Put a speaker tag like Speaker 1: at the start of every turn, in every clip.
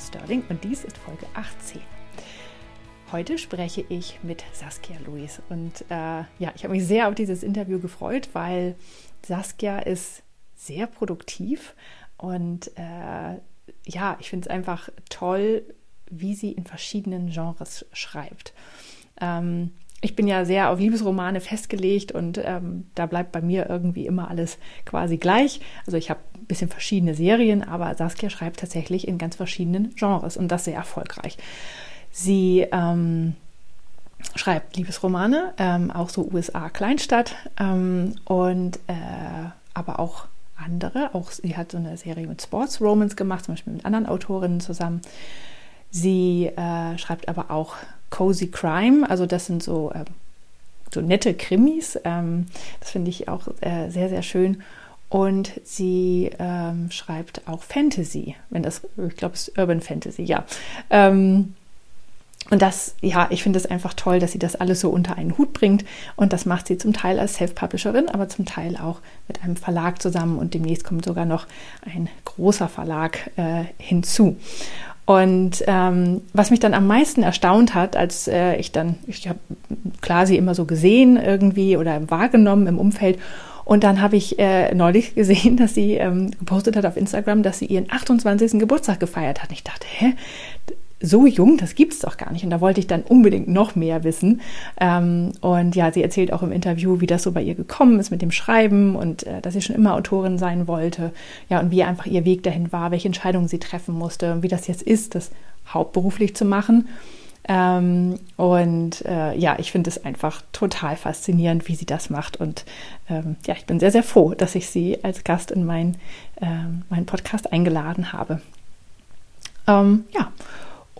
Speaker 1: Sterling und dies ist Folge 18. Heute spreche ich mit Saskia Luis und äh, ja, ich habe mich sehr auf dieses Interview gefreut, weil Saskia ist sehr produktiv und äh, ja, ich finde es einfach toll, wie sie in verschiedenen Genres schreibt. Ähm, ich bin ja sehr auf Liebesromane festgelegt und ähm, da bleibt bei mir irgendwie immer alles quasi gleich. Also ich habe ein bisschen verschiedene Serien, aber Saskia schreibt tatsächlich in ganz verschiedenen Genres und das sehr erfolgreich. Sie ähm, schreibt Liebesromane, ähm, auch so USA Kleinstadt ähm, und äh, aber auch andere. Auch sie hat so eine Serie mit Sports Romans gemacht, zum Beispiel mit anderen Autorinnen zusammen. Sie äh, schreibt aber auch Cozy Crime, also das sind so, äh, so nette Krimis. Ähm, das finde ich auch äh, sehr, sehr schön. Und sie ähm, schreibt auch Fantasy, wenn das, ich glaube, es ist Urban Fantasy, ja. Ähm, und das, ja, ich finde es einfach toll, dass sie das alles so unter einen Hut bringt. Und das macht sie zum Teil als Self-Publisherin, aber zum Teil auch mit einem Verlag zusammen. Und demnächst kommt sogar noch ein großer Verlag äh, hinzu. Und ähm, was mich dann am meisten erstaunt hat, als äh, ich dann, ich habe klar sie immer so gesehen irgendwie oder wahrgenommen im Umfeld. Und dann habe ich äh, neulich gesehen, dass sie ähm, gepostet hat auf Instagram, dass sie ihren 28. Geburtstag gefeiert hat. Und ich dachte, hä? So jung, das gibt's doch gar nicht. Und da wollte ich dann unbedingt noch mehr wissen. Ähm, und ja, sie erzählt auch im Interview, wie das so bei ihr gekommen ist mit dem Schreiben und äh, dass sie schon immer Autorin sein wollte. Ja, und wie einfach ihr Weg dahin war, welche Entscheidungen sie treffen musste und wie das jetzt ist, das hauptberuflich zu machen. Ähm, und äh, ja, ich finde es einfach total faszinierend, wie sie das macht. Und ähm, ja, ich bin sehr, sehr froh, dass ich sie als Gast in mein, meinen Podcast eingeladen habe. Ja.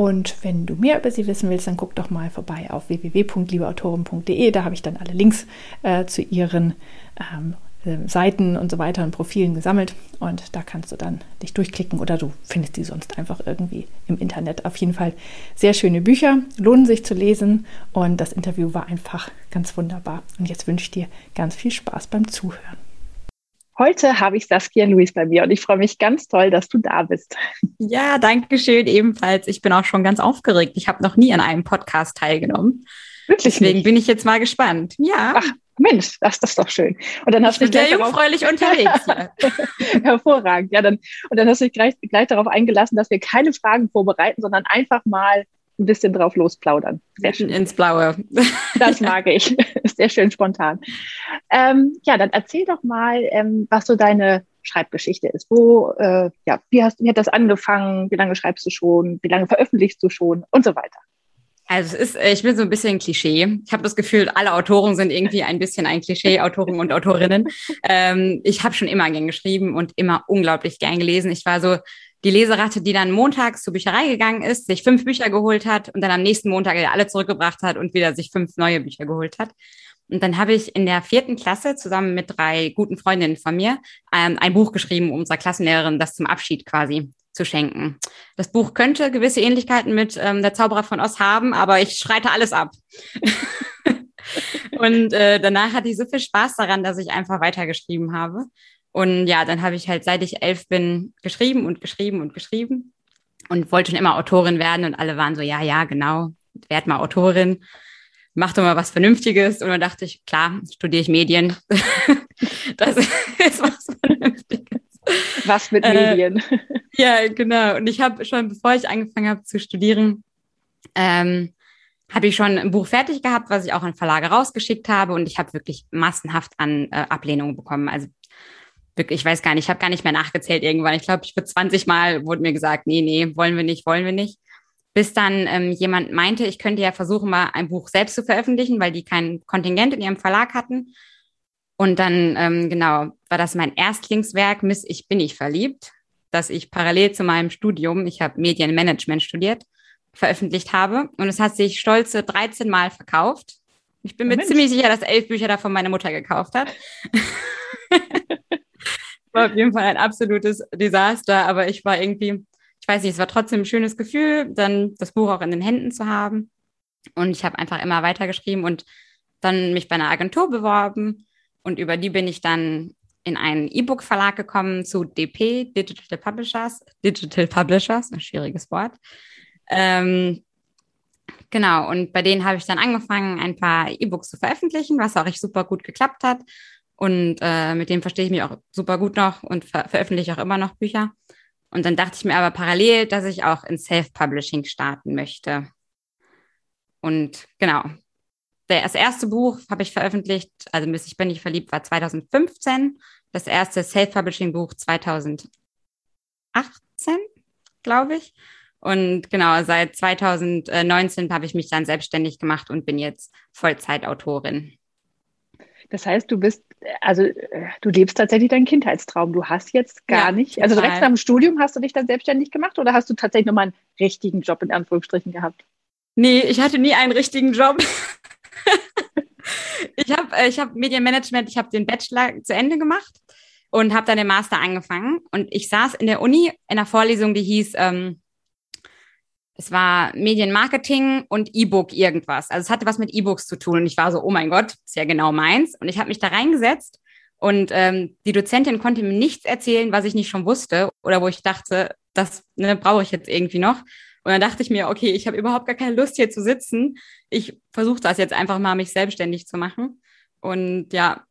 Speaker 1: Und wenn du mehr über sie wissen willst, dann guck doch mal vorbei auf www.liebeautoren.de. Da habe ich dann alle Links äh, zu ihren ähm, äh, Seiten und so weiter und Profilen gesammelt. Und da kannst du dann dich durchklicken oder du findest die sonst einfach irgendwie im Internet. Auf jeden Fall sehr schöne Bücher, lohnen sich zu lesen. Und das Interview war einfach ganz wunderbar. Und jetzt wünsche ich dir ganz viel Spaß beim Zuhören. Heute habe ich Saskia Luis bei mir und ich freue mich ganz toll, dass du da bist.
Speaker 2: Ja, danke schön ebenfalls. Ich bin auch schon ganz aufgeregt. Ich habe noch nie an einem Podcast teilgenommen. Wirklich? Deswegen nicht? bin ich jetzt mal gespannt. Ja.
Speaker 1: Ach, Mensch, das, das ist doch schön. Und dann hast
Speaker 2: ich bin sehr jungfräulich unterwegs.
Speaker 1: Hervorragend. Ja, dann, und dann hast du dich gleich, gleich darauf eingelassen, dass wir keine Fragen vorbereiten, sondern einfach mal ein bisschen drauf losplaudern.
Speaker 2: Sehr schön. Ins Blaue.
Speaker 1: Das mag ich. Sehr schön spontan. Ähm, ja, dann erzähl doch mal, ähm, was so deine Schreibgeschichte ist. Wo, äh, ja, wie, hast, wie hat das angefangen? Wie lange schreibst du schon? Wie lange veröffentlichst du schon? Und so weiter.
Speaker 2: Also es ist, äh, ich bin so ein bisschen Klischee. Ich habe das Gefühl, alle Autoren sind irgendwie ein bisschen ein Klischee, Autoren und Autorinnen. Ähm, ich habe schon immer gern geschrieben und immer unglaublich gern gelesen. Ich war so die Leseratte, die dann montags zur Bücherei gegangen ist, sich fünf Bücher geholt hat und dann am nächsten Montag alle zurückgebracht hat und wieder sich fünf neue Bücher geholt hat. Und dann habe ich in der vierten Klasse zusammen mit drei guten Freundinnen von mir ähm, ein Buch geschrieben, um unserer Klassenlehrerin das zum Abschied quasi zu schenken. Das Buch könnte gewisse Ähnlichkeiten mit ähm, Der Zauberer von Oz haben, aber ich schreite alles ab. und äh, danach hatte ich so viel Spaß daran, dass ich einfach weitergeschrieben habe. Und ja, dann habe ich halt, seit ich elf bin, geschrieben und geschrieben und geschrieben und wollte schon immer Autorin werden und alle waren so, ja, ja, genau, werd mal Autorin, mach doch mal was Vernünftiges. Und dann dachte ich, klar, studiere ich Medien. das ist was Vernünftiges.
Speaker 1: Was mit Medien?
Speaker 2: Äh, ja, genau. Und ich habe schon, bevor ich angefangen habe zu studieren, ähm, habe ich schon ein Buch fertig gehabt, was ich auch an Verlage rausgeschickt habe und ich habe wirklich massenhaft an äh, Ablehnungen bekommen. Also wirklich, ich weiß gar nicht, ich habe gar nicht mehr nachgezählt irgendwann. Ich glaube, ich für 20 Mal wurde mir gesagt, nee, nee, wollen wir nicht, wollen wir nicht. Bis dann ähm, jemand meinte, ich könnte ja versuchen, mal ein Buch selbst zu veröffentlichen, weil die kein Kontingent in ihrem Verlag hatten. Und dann, ähm, genau, war das mein Erstlingswerk, Miss Ich bin nicht verliebt, das ich parallel zu meinem Studium, ich habe Medienmanagement studiert, veröffentlicht habe. Und es hat sich stolze 13 Mal verkauft. Ich bin mir Mensch. ziemlich sicher, dass elf Bücher davon meine Mutter gekauft hat. war auf jeden Fall ein absolutes Desaster, aber ich war irgendwie, ich weiß nicht, es war trotzdem ein schönes Gefühl, dann das Buch auch in den Händen zu haben. Und ich habe einfach immer weitergeschrieben und dann mich bei einer Agentur beworben. Und über die bin ich dann in einen E-Book-Verlag gekommen zu DP, Digital Publishers. Digital Publishers, ein schwieriges Wort. Ähm, genau, und bei denen habe ich dann angefangen, ein paar E-Books zu veröffentlichen, was auch echt super gut geklappt hat. Und äh, mit dem verstehe ich mich auch super gut noch und ver veröffentliche auch immer noch Bücher. Und dann dachte ich mir aber parallel, dass ich auch in Self-Publishing starten möchte. Und genau, das erste Buch habe ich veröffentlicht, also Miss Ich bin nicht verliebt, war 2015. Das erste Self-Publishing-Buch 2018, glaube ich. Und genau, seit 2019 habe ich mich dann selbstständig gemacht und bin jetzt Vollzeitautorin.
Speaker 1: Das heißt, du bist, also du lebst tatsächlich deinen Kindheitstraum. Du hast jetzt gar ja, nicht, also direkt nach dem Studium hast du dich dann selbstständig gemacht oder hast du tatsächlich nochmal einen richtigen Job in Anführungsstrichen gehabt?
Speaker 2: Nee, ich hatte nie einen richtigen Job. ich habe äh, ich hab Medienmanagement, ich habe den Bachelor zu Ende gemacht und habe dann den Master angefangen. Und ich saß in der Uni in einer Vorlesung, die hieß, ähm, es war Medienmarketing und E-Book irgendwas. Also es hatte was mit E-Books zu tun. Und ich war so, oh mein Gott, ist ja genau meins. Und ich habe mich da reingesetzt und ähm, die Dozentin konnte mir nichts erzählen, was ich nicht schon wusste oder wo ich dachte, das ne, brauche ich jetzt irgendwie noch. Und dann dachte ich mir, okay, ich habe überhaupt gar keine Lust hier zu sitzen. Ich versuche das jetzt einfach mal, mich selbstständig zu machen. Und ja,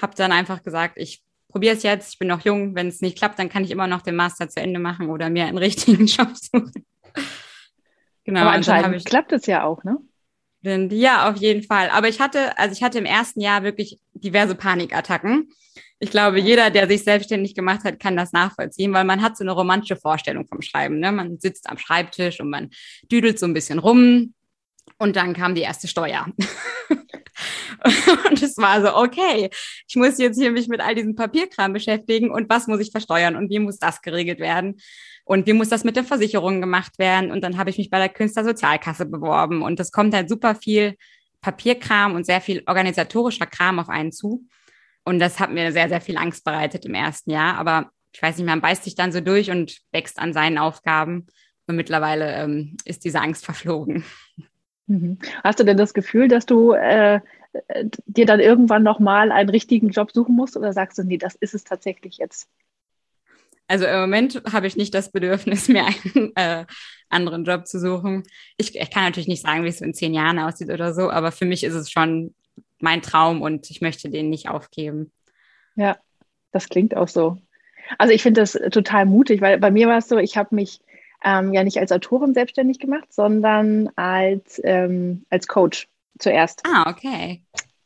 Speaker 2: habe dann einfach gesagt, ich probiere es jetzt. Ich bin noch jung. Wenn es nicht klappt, dann kann ich immer noch den Master zu Ende machen oder mir einen richtigen Job suchen.
Speaker 1: genau. Aber anscheinend ich, klappt es ja auch, ne?
Speaker 2: Ja, auf jeden Fall. Aber ich hatte, also ich hatte im ersten Jahr wirklich diverse Panikattacken ich glaube, jeder, der sich selbstständig gemacht hat, kann das nachvollziehen, weil man hat so eine romantische Vorstellung vom Schreiben. Ne? Man sitzt am Schreibtisch und man düdelt so ein bisschen rum und dann kam die erste Steuer. und es war so, okay, ich muss jetzt hier mich mit all diesem Papierkram beschäftigen und was muss ich versteuern und wie muss das geregelt werden und wie muss das mit den Versicherungen gemacht werden. Und dann habe ich mich bei der Künstlersozialkasse beworben und es kommt halt super viel Papierkram und sehr viel organisatorischer Kram auf einen zu. Und das hat mir sehr, sehr viel Angst bereitet im ersten Jahr. Aber ich weiß nicht, man beißt sich dann so durch und wächst an seinen Aufgaben. Und mittlerweile ähm, ist diese Angst verflogen.
Speaker 1: Mhm. Hast du denn das Gefühl, dass du äh, dir dann irgendwann nochmal einen richtigen Job suchen musst? Oder sagst du, nee, das ist es tatsächlich jetzt?
Speaker 2: Also im Moment habe ich nicht das Bedürfnis, mir einen äh, anderen Job zu suchen. Ich, ich kann natürlich nicht sagen, wie es in zehn Jahren aussieht oder so, aber für mich ist es schon mein Traum und ich möchte den nicht aufgeben.
Speaker 1: Ja, das klingt auch so. Also ich finde das total mutig, weil bei mir war es so, ich habe mich ähm, ja nicht als Autorin selbstständig gemacht, sondern als, ähm, als Coach zuerst.
Speaker 2: Ah, okay.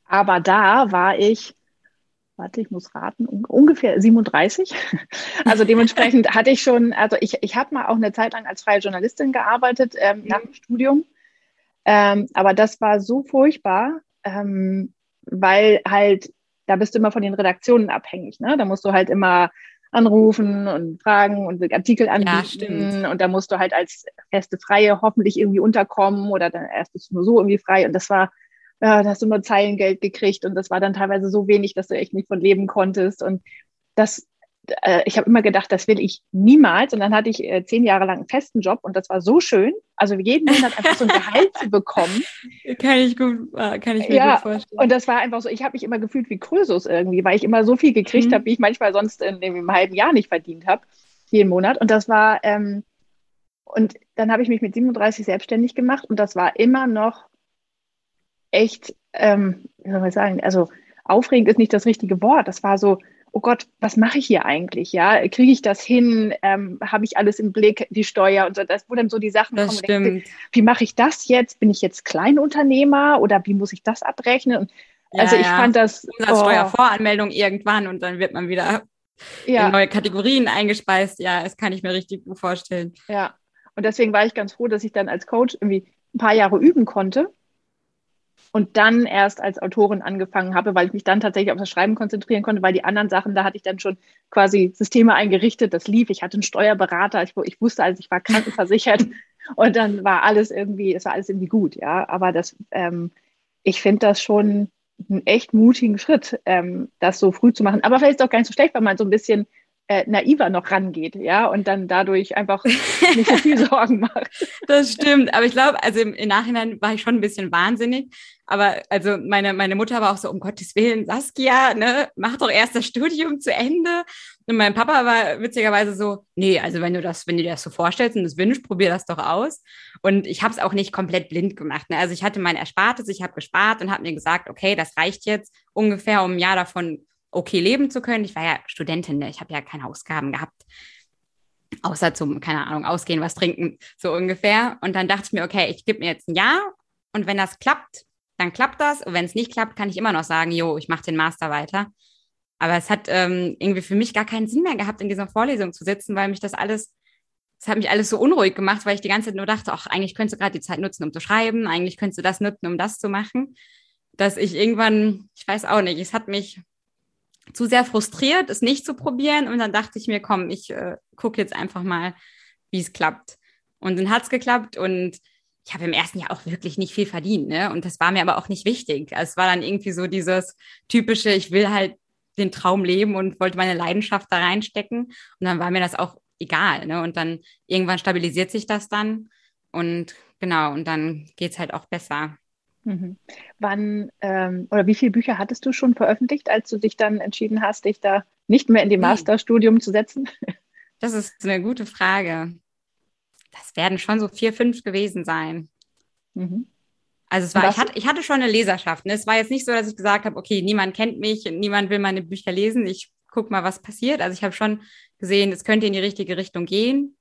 Speaker 1: Aber da war ich, warte, ich muss raten, un ungefähr 37. Also dementsprechend hatte ich schon, also ich, ich habe mal auch eine Zeit lang als freie Journalistin gearbeitet ähm, nach dem Studium. Ähm, aber das war so furchtbar, ähm, weil halt, da bist du immer von den Redaktionen abhängig. Ne? Da musst du halt immer anrufen und fragen und Artikel anbieten ja, und da musst du halt als erste Freie hoffentlich irgendwie unterkommen oder dann erst bist du nur so irgendwie frei und das war, da hast du nur Zeilengeld gekriegt und das war dann teilweise so wenig, dass du echt nicht von leben konntest und das äh, ich habe immer gedacht, das will ich niemals. Und dann hatte ich äh, zehn Jahre lang einen festen Job und das war so schön. Also jeden Monat einfach so ein Gehalt zu bekommen.
Speaker 2: Kann ich gut, äh, kann ich mir
Speaker 1: ja,
Speaker 2: gut vorstellen.
Speaker 1: Und das war einfach so, ich habe mich immer gefühlt wie Krösus irgendwie, weil ich immer so viel gekriegt mhm. habe, wie ich manchmal sonst in, in einem halben Jahr nicht verdient habe, jeden Monat. Und das war, ähm, und dann habe ich mich mit 37 selbstständig gemacht und das war immer noch echt, ähm, wie soll man sagen, also aufregend ist nicht das richtige Wort. Das war so, oh Gott, was mache ich hier eigentlich? Ja, kriege ich das hin? Ähm, Habe ich alles im Blick, die Steuer und so, das, wo dann so die Sachen
Speaker 2: das
Speaker 1: kommen.
Speaker 2: Stimmt.
Speaker 1: Wie mache ich das jetzt? Bin ich jetzt Kleinunternehmer oder wie muss ich das abrechnen?
Speaker 2: Ja, also ich ja. fand das. Umsatzsteuervoranmeldung oh. irgendwann und dann wird man wieder ja. in neue Kategorien eingespeist. Ja, das kann ich mir richtig gut vorstellen.
Speaker 1: Ja. Und deswegen war ich ganz froh, dass ich dann als Coach irgendwie ein paar Jahre üben konnte und dann erst als Autorin angefangen habe, weil ich mich dann tatsächlich auf das Schreiben konzentrieren konnte, weil die anderen Sachen, da hatte ich dann schon quasi Systeme eingerichtet, das lief. Ich hatte einen Steuerberater, ich, ich wusste, also ich war krankenversichert und dann war alles irgendwie, es war alles irgendwie gut, ja. Aber das, ähm, ich finde das schon einen echt mutigen Schritt, ähm, das so früh zu machen. Aber vielleicht ist es auch gar nicht so schlecht, weil man so ein bisschen äh, naiver noch rangeht, ja, und dann dadurch einfach nicht so viel Sorgen macht.
Speaker 2: Das stimmt, aber ich glaube, also im, im, Nachhinein war ich schon ein bisschen wahnsinnig, Aber also meine, meine Mutter war auch so, um Gottes Willen, Saskia, ne, mach doch erst das Studium zu Ende. Und mein Papa war witzigerweise so, nee, also wenn du das, wenn du dir das so vorstellst und das wünschst, probier das doch aus. Und ich habe es auch nicht komplett blind gemacht. Ne? Also ich hatte mein Erspartes, ich habe gespart und habe mir gesagt, okay, das reicht jetzt ungefähr, um ein Jahr davon okay leben zu können. Ich war ja Studentin, ne? ich habe ja keine Ausgaben gehabt. Außer zum, keine Ahnung, ausgehen, was trinken, so ungefähr. Und dann dachte ich mir, okay, ich gebe mir jetzt ein Jahr und wenn das klappt, dann klappt das. Und wenn es nicht klappt, kann ich immer noch sagen, jo, ich mache den Master weiter. Aber es hat ähm, irgendwie für mich gar keinen Sinn mehr gehabt, in dieser Vorlesung zu sitzen, weil mich das alles, es hat mich alles so unruhig gemacht, weil ich die ganze Zeit nur dachte, ach, eigentlich könntest du gerade die Zeit nutzen, um zu schreiben, eigentlich könntest du das nutzen, um das zu machen. Dass ich irgendwann, ich weiß auch nicht, es hat mich zu sehr frustriert, es nicht zu probieren. Und dann dachte ich mir, komm, ich äh, gucke jetzt einfach mal, wie es klappt. Und dann hat es geklappt und ich habe im ersten Jahr auch wirklich nicht viel verdient, ne? Und das war mir aber auch nicht wichtig. Also es war dann irgendwie so dieses typische, ich will halt den Traum leben und wollte meine Leidenschaft da reinstecken. Und dann war mir das auch egal, ne? Und dann irgendwann stabilisiert sich das dann und genau, und dann geht es halt auch besser.
Speaker 1: Mhm. Wann ähm, oder wie viele Bücher hattest du schon veröffentlicht, als du dich dann entschieden hast, dich da nicht mehr in die Masterstudium zu setzen?
Speaker 2: Das ist eine gute Frage das werden schon so vier, fünf gewesen sein. Mhm. Also es war, ich hatte, ich hatte schon eine Leserschaft. Ne? Es war jetzt nicht so, dass ich gesagt habe, okay, niemand kennt mich, niemand will meine Bücher lesen, ich gucke mal, was passiert. Also ich habe schon gesehen, es könnte in die richtige Richtung gehen.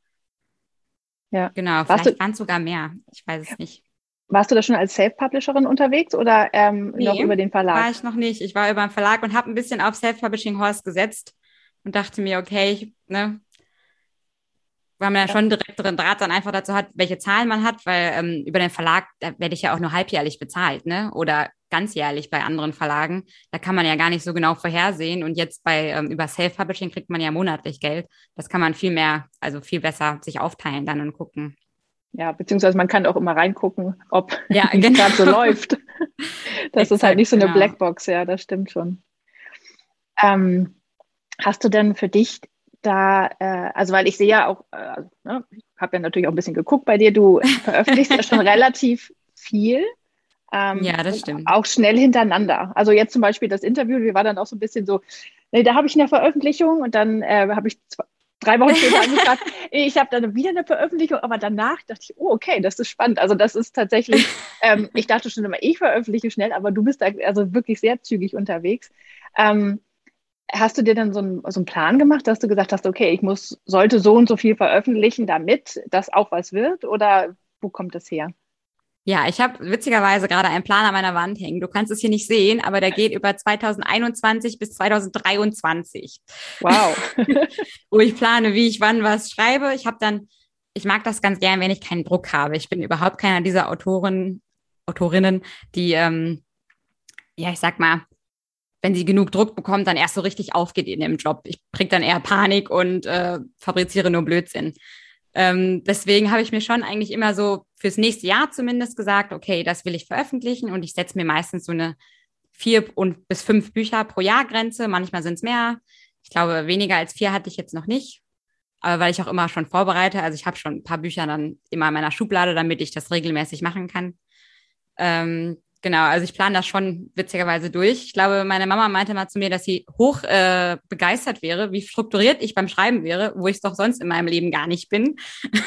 Speaker 2: Ja. Genau, vielleicht waren es sogar mehr. Ich weiß es nicht.
Speaker 1: Warst du da schon als Self-Publisherin unterwegs oder ähm, nee, noch über den Verlag?
Speaker 2: War ich noch nicht. Ich war über den Verlag und habe ein bisschen auf Self-Publishing Horse gesetzt und dachte mir, okay, ich, ne, weil man ja schon direkteren Draht dann einfach dazu hat, welche Zahlen man hat, weil ähm, über den Verlag, da werde ich ja auch nur halbjährlich bezahlt, ne? Oder ganzjährlich bei anderen Verlagen. Da kann man ja gar nicht so genau vorhersehen. Und jetzt bei ähm, über Self-Publishing kriegt man ja monatlich Geld. Das kann man viel mehr, also viel besser sich aufteilen dann und gucken.
Speaker 1: Ja, beziehungsweise man kann auch immer reingucken, ob ja, genau. gerade so läuft. Das Exakt, ist halt nicht so eine genau. Blackbox, ja, das stimmt schon. Ähm, hast du denn für dich da, äh, also weil ich sehe ja auch, äh, ne, ich habe ja natürlich auch ein bisschen geguckt bei dir, du veröffentlichst ja schon relativ viel.
Speaker 2: Ähm, ja, das stimmt.
Speaker 1: Auch schnell hintereinander. Also jetzt zum Beispiel das Interview, wir waren dann auch so ein bisschen so, nee, da habe ich eine Veröffentlichung und dann äh, habe ich zwei, drei Wochen später angefragt, ich habe dann wieder eine Veröffentlichung, aber danach dachte ich, oh, okay, das ist spannend. Also das ist tatsächlich, ähm, ich dachte schon immer, ich veröffentliche schnell, aber du bist da also wirklich sehr zügig unterwegs. Ähm, Hast du dir dann so einen, so einen Plan gemacht, dass du gesagt hast, okay, ich muss, sollte so und so viel veröffentlichen, damit das auch was wird? Oder wo kommt das her?
Speaker 2: Ja, ich habe witzigerweise gerade einen Plan an meiner Wand hängen. Du kannst es hier nicht sehen, aber der geht über 2021 bis 2023.
Speaker 1: Wow.
Speaker 2: Wo ich plane, wie ich wann was schreibe. Ich habe dann, ich mag das ganz gern, wenn ich keinen Druck habe. Ich bin überhaupt keiner dieser Autoren, Autorinnen, die, ähm, ja, ich sag mal, wenn sie genug Druck bekommt, dann erst so richtig aufgeht in dem Job. Ich kriege dann eher Panik und äh, fabriziere nur Blödsinn. Ähm, deswegen habe ich mir schon eigentlich immer so fürs nächste Jahr zumindest gesagt, okay, das will ich veröffentlichen und ich setze mir meistens so eine vier und bis fünf Bücher pro Jahr Grenze. Manchmal sind es mehr. Ich glaube, weniger als vier hatte ich jetzt noch nicht. Aber weil ich auch immer schon vorbereite, also ich habe schon ein paar Bücher dann immer in meiner Schublade, damit ich das regelmäßig machen kann. Ähm, Genau, also ich plane das schon witzigerweise durch. Ich glaube, meine Mama meinte mal zu mir, dass sie hoch äh, begeistert wäre, wie strukturiert ich beim Schreiben wäre, wo ich es doch sonst in meinem Leben gar nicht bin.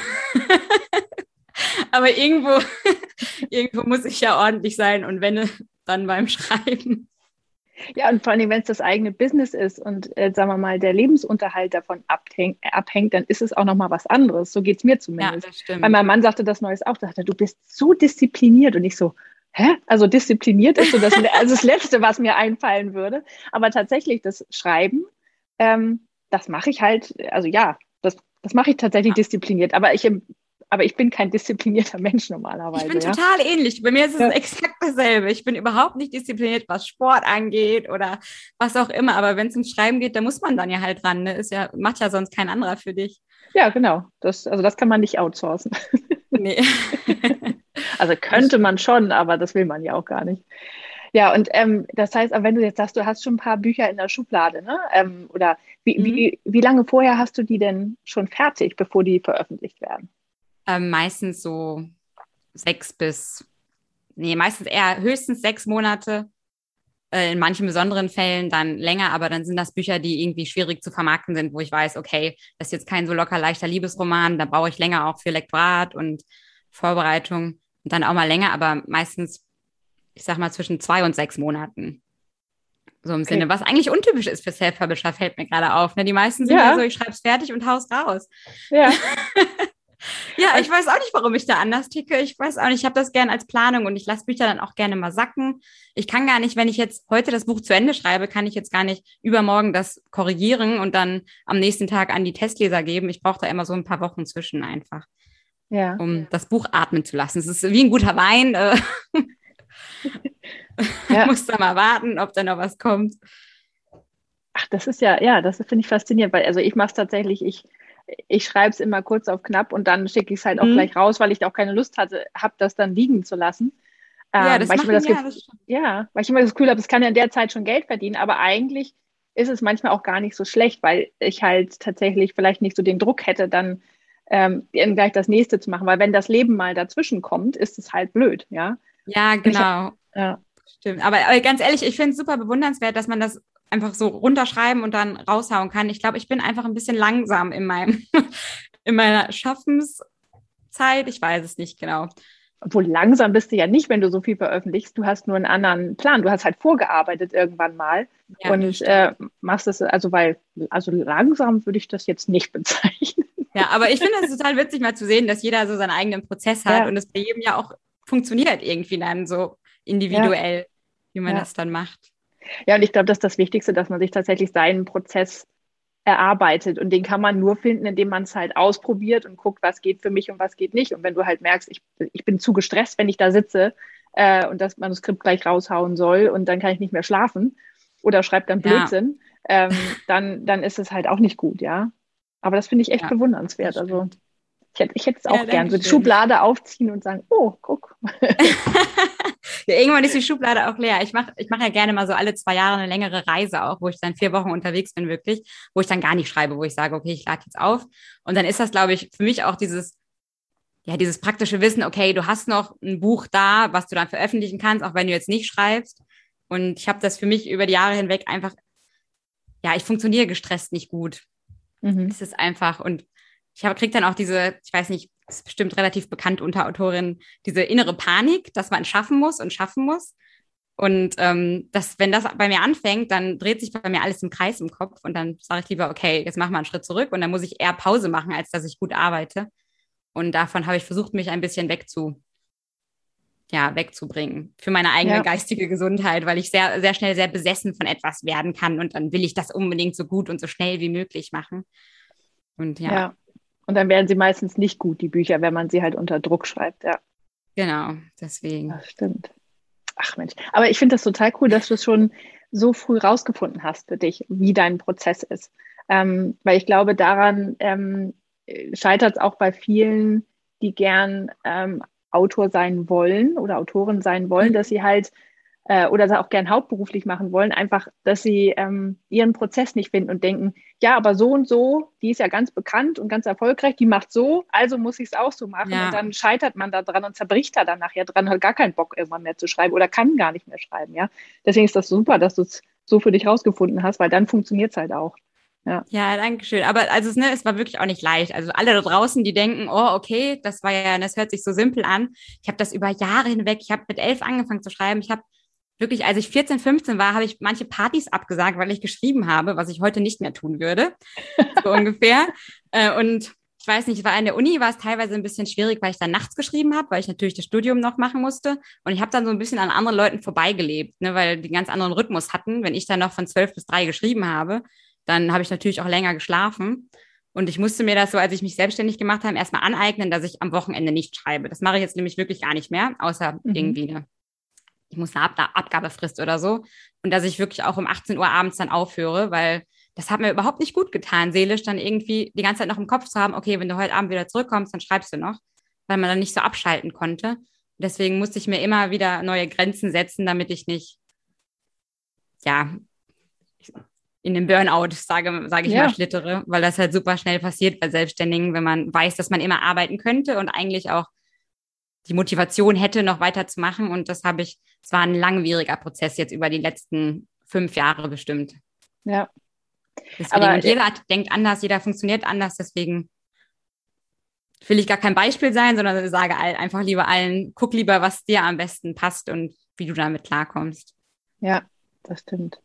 Speaker 2: Aber irgendwo, irgendwo muss ich ja ordentlich sein und wenn dann beim Schreiben.
Speaker 1: Ja, und vor allem, wenn es das eigene Business ist und, äh, sagen wir mal, der Lebensunterhalt davon abhängt, abhängt dann ist es auch nochmal was anderes. So geht es mir zumindest. Ja, das stimmt. Weil mein Mann sagte das Neues auch, sagte, du bist so diszipliniert und ich so, hä? Also diszipliniert ist so das, also das Letzte, was mir einfallen würde. Aber tatsächlich das Schreiben, ähm, das mache ich halt, also ja, das, das mache ich tatsächlich diszipliniert. Aber ich, aber ich bin kein disziplinierter Mensch normalerweise.
Speaker 2: Ich bin ja? total ähnlich. Bei mir ist es ja. exakt dasselbe. Ich bin überhaupt nicht diszipliniert, was Sport angeht oder was auch immer. Aber wenn es ums Schreiben geht, da muss man dann ja halt ran. Ne? Ist ja, macht ja sonst kein anderer für dich.
Speaker 1: Ja, genau. Das, also das kann man nicht outsourcen. Nee. Also könnte man schon, aber das will man ja auch gar nicht. Ja, und ähm, das heißt, wenn du jetzt sagst, du hast schon ein paar Bücher in der Schublade, ne? Ähm, oder wie, mhm. wie, wie lange vorher hast du die denn schon fertig, bevor die veröffentlicht werden?
Speaker 2: Ähm, meistens so sechs bis nee, meistens eher höchstens sechs Monate. Äh, in manchen besonderen Fällen dann länger, aber dann sind das Bücher, die irgendwie schwierig zu vermarkten sind, wo ich weiß, okay, das ist jetzt kein so locker leichter Liebesroman, da brauche ich länger auch für Lektorat und Vorbereitung und dann auch mal länger, aber meistens, ich sag mal, zwischen zwei und sechs Monaten. So im okay. Sinne, was eigentlich untypisch ist für Self-Publisher, fällt mir gerade auf. Ne? Die meisten sind ja, ja so, ich schreibe es fertig und haus raus.
Speaker 1: Ja.
Speaker 2: ja, ich weiß auch nicht, warum ich da anders ticke. Ich weiß auch nicht, ich habe das gerne als Planung und ich lasse Bücher dann auch gerne mal sacken. Ich kann gar nicht, wenn ich jetzt heute das Buch zu Ende schreibe, kann ich jetzt gar nicht übermorgen das korrigieren und dann am nächsten Tag an die Testleser geben. Ich brauche da immer so ein paar Wochen zwischen einfach, ja. um das Buch atmen zu lassen. Es ist wie ein guter Wein. Äh. ja. muss da mal warten, ob da noch was kommt.
Speaker 1: Ach, das ist ja, ja, das finde ich faszinierend, weil also ich mache es tatsächlich, ich, ich schreibe es immer kurz auf knapp und dann schicke ich es halt auch mhm. gleich raus, weil ich auch keine Lust hatte, habe das dann liegen zu lassen.
Speaker 2: Ja, ähm, das
Speaker 1: weil
Speaker 2: machen,
Speaker 1: ich
Speaker 2: ja,
Speaker 1: das ja, weil ich immer das Gefühl habe, es kann ja in der Zeit schon Geld verdienen, aber eigentlich ist es manchmal auch gar nicht so schlecht, weil ich halt tatsächlich vielleicht nicht so den Druck hätte, dann ähm, gleich das nächste zu machen, weil wenn das Leben mal dazwischen kommt, ist es halt blöd, ja.
Speaker 2: Ja, genau. Ich, ja. Stimmt. Aber, aber ganz ehrlich, ich finde es super bewundernswert, dass man das einfach so runterschreiben und dann raushauen kann. Ich glaube, ich bin einfach ein bisschen langsam in meinem, in meiner Schaffenszeit. Ich weiß es nicht genau.
Speaker 1: Obwohl langsam bist du ja nicht, wenn du so viel veröffentlichst. Du hast nur einen anderen Plan. Du hast halt vorgearbeitet irgendwann mal ja, und äh, machst es, also weil, also langsam würde ich das jetzt nicht bezeichnen.
Speaker 2: Ja, aber ich finde es total witzig, mal zu sehen, dass jeder so seinen eigenen Prozess hat ja. und es bei jedem ja auch funktioniert irgendwie dann so individuell, ja. wie man ja. das dann macht.
Speaker 1: Ja, und ich glaube, das ist das Wichtigste, dass man sich tatsächlich seinen Prozess erarbeitet. Und den kann man nur finden, indem man es halt ausprobiert und guckt, was geht für mich und was geht nicht. Und wenn du halt merkst, ich, ich bin zu gestresst, wenn ich da sitze äh, und das Manuskript gleich raushauen soll und dann kann ich nicht mehr schlafen oder schreibt dann Blödsinn, ja. ähm, dann, dann ist es halt auch nicht gut, ja. Aber das finde ich echt ja, bewundernswert. Also ich hätte, ich hätte es auch ja, gern, so die Schublade aufziehen und sagen, oh, guck.
Speaker 2: ja, irgendwann ist die Schublade auch leer. Ich mache ich mach ja gerne mal so alle zwei Jahre eine längere Reise auch, wo ich dann vier Wochen unterwegs bin, wirklich, wo ich dann gar nicht schreibe, wo ich sage, okay, ich lade jetzt auf. Und dann ist das, glaube ich, für mich auch dieses, ja, dieses praktische Wissen, okay, du hast noch ein Buch da, was du dann veröffentlichen kannst, auch wenn du jetzt nicht schreibst. Und ich habe das für mich über die Jahre hinweg einfach, ja, ich funktioniere gestresst nicht gut. Mhm. Es ist einfach, und ich habe krieg dann auch diese, ich weiß nicht, ist bestimmt relativ bekannt unter Autorinnen, diese innere Panik, dass man schaffen muss und schaffen muss. Und ähm, das, wenn das bei mir anfängt, dann dreht sich bei mir alles im Kreis im Kopf und dann sage ich lieber, okay, jetzt machen wir einen Schritt zurück und dann muss ich eher Pause machen, als dass ich gut arbeite. Und davon habe ich versucht, mich ein bisschen wegzu, ja, wegzubringen für meine eigene ja. geistige Gesundheit, weil ich sehr, sehr schnell sehr besessen von etwas werden kann und dann will ich das unbedingt so gut und so schnell wie möglich machen. Und ja. ja.
Speaker 1: Und dann werden sie meistens nicht gut, die Bücher, wenn man sie halt unter Druck schreibt, ja.
Speaker 2: Genau, deswegen.
Speaker 1: Das stimmt. Ach Mensch. Aber ich finde das total cool, dass du es schon so früh rausgefunden hast für dich, wie dein Prozess ist. Ähm, weil ich glaube, daran ähm, scheitert es auch bei vielen, die gern ähm, Autor sein wollen oder Autorin sein wollen, mhm. dass sie halt äh, oder auch gern hauptberuflich machen wollen, einfach, dass sie ähm, ihren Prozess nicht finden und denken, ja, aber so und so, die ist ja ganz bekannt und ganz erfolgreich, die macht so, also muss ich es auch so machen. Ja. Und dann scheitert man da dran und zerbricht da dann nachher dran, hat gar keinen Bock irgendwann mehr zu schreiben oder kann gar nicht mehr schreiben, ja. Deswegen ist das super, dass du es so für dich rausgefunden hast, weil dann funktioniert es halt auch.
Speaker 2: Ja. ja, danke schön. Aber also ne, es war wirklich auch nicht leicht. Also alle da draußen, die denken, oh, okay, das war ja, das hört sich so simpel an. Ich habe das über Jahre hinweg, ich habe mit elf angefangen zu schreiben. Ich habe wirklich, als ich 14, 15 war, habe ich manche Partys abgesagt, weil ich geschrieben habe, was ich heute nicht mehr tun würde. So ungefähr. Äh, und ich weiß nicht, war in der Uni war es teilweise ein bisschen schwierig, weil ich dann nachts geschrieben habe, weil ich natürlich das Studium noch machen musste. Und ich habe dann so ein bisschen an anderen Leuten vorbeigelebt, ne, weil die einen ganz anderen Rhythmus hatten. Wenn ich dann noch von zwölf bis drei geschrieben habe, dann habe ich natürlich auch länger geschlafen. Und ich musste mir das so, als ich mich selbstständig gemacht habe, erstmal aneignen, dass ich am Wochenende nicht schreibe. Das mache ich jetzt nämlich wirklich gar nicht mehr, außer mhm. irgendwie eine ich muss eine Ab Abgabefrist oder so. Und dass ich wirklich auch um 18 Uhr abends dann aufhöre, weil das hat mir überhaupt nicht gut getan, seelisch dann irgendwie die ganze Zeit noch im Kopf zu haben, okay, wenn du heute Abend wieder zurückkommst, dann schreibst du noch, weil man dann nicht so abschalten konnte. Deswegen musste ich mir immer wieder neue Grenzen setzen, damit ich nicht, ja, in den Burnout, sage, sage ich ja. mal, schlittere, weil das halt super schnell passiert bei Selbstständigen, wenn man weiß, dass man immer arbeiten könnte und eigentlich auch die Motivation hätte, noch weiterzumachen. Und das habe ich, es war ein langwieriger Prozess jetzt über die letzten fünf Jahre bestimmt.
Speaker 1: Ja.
Speaker 2: Deswegen, Aber, jeder hat, denkt anders, jeder funktioniert anders, deswegen will ich gar kein Beispiel sein, sondern sage einfach lieber allen, guck lieber, was dir am besten passt und wie du damit klarkommst.
Speaker 1: Ja, das stimmt.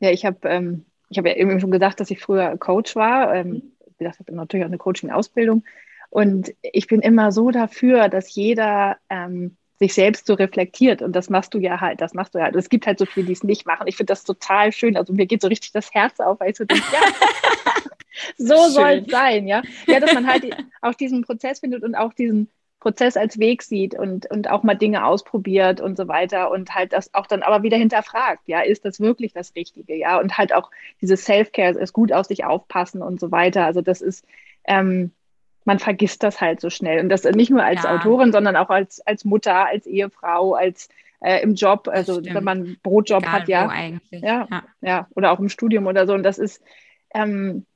Speaker 1: Ja, ich habe ähm, ich habe ja eben schon gesagt, dass ich früher Coach war. Ähm, wie gesagt, ich habe natürlich auch eine Coaching-Ausbildung. Und ich bin immer so dafür, dass jeder ähm, sich selbst so reflektiert. Und das machst du ja halt, das machst du ja halt. Es gibt halt so viele, die es nicht machen. Ich finde das total schön. Also mir geht so richtig das Herz auf, weil ich so denke, ja, so soll es sein, ja. Ja, dass man halt auch diesen Prozess findet und auch diesen Prozess als Weg sieht und, und auch mal Dinge ausprobiert und so weiter und halt das auch dann aber wieder hinterfragt, ja, ist das wirklich das Richtige, ja, und halt auch dieses Self-Care, ist gut auf sich aufpassen und so weiter. Also das ist, ähm, man vergisst das halt so schnell. Und das nicht nur als ja. Autorin, sondern auch als, als Mutter, als Ehefrau, als äh, im Job, also wenn man einen Brotjob Egal hat, ja. ja. Ja, ja, oder auch im Studium oder so. Und das ist, ähm,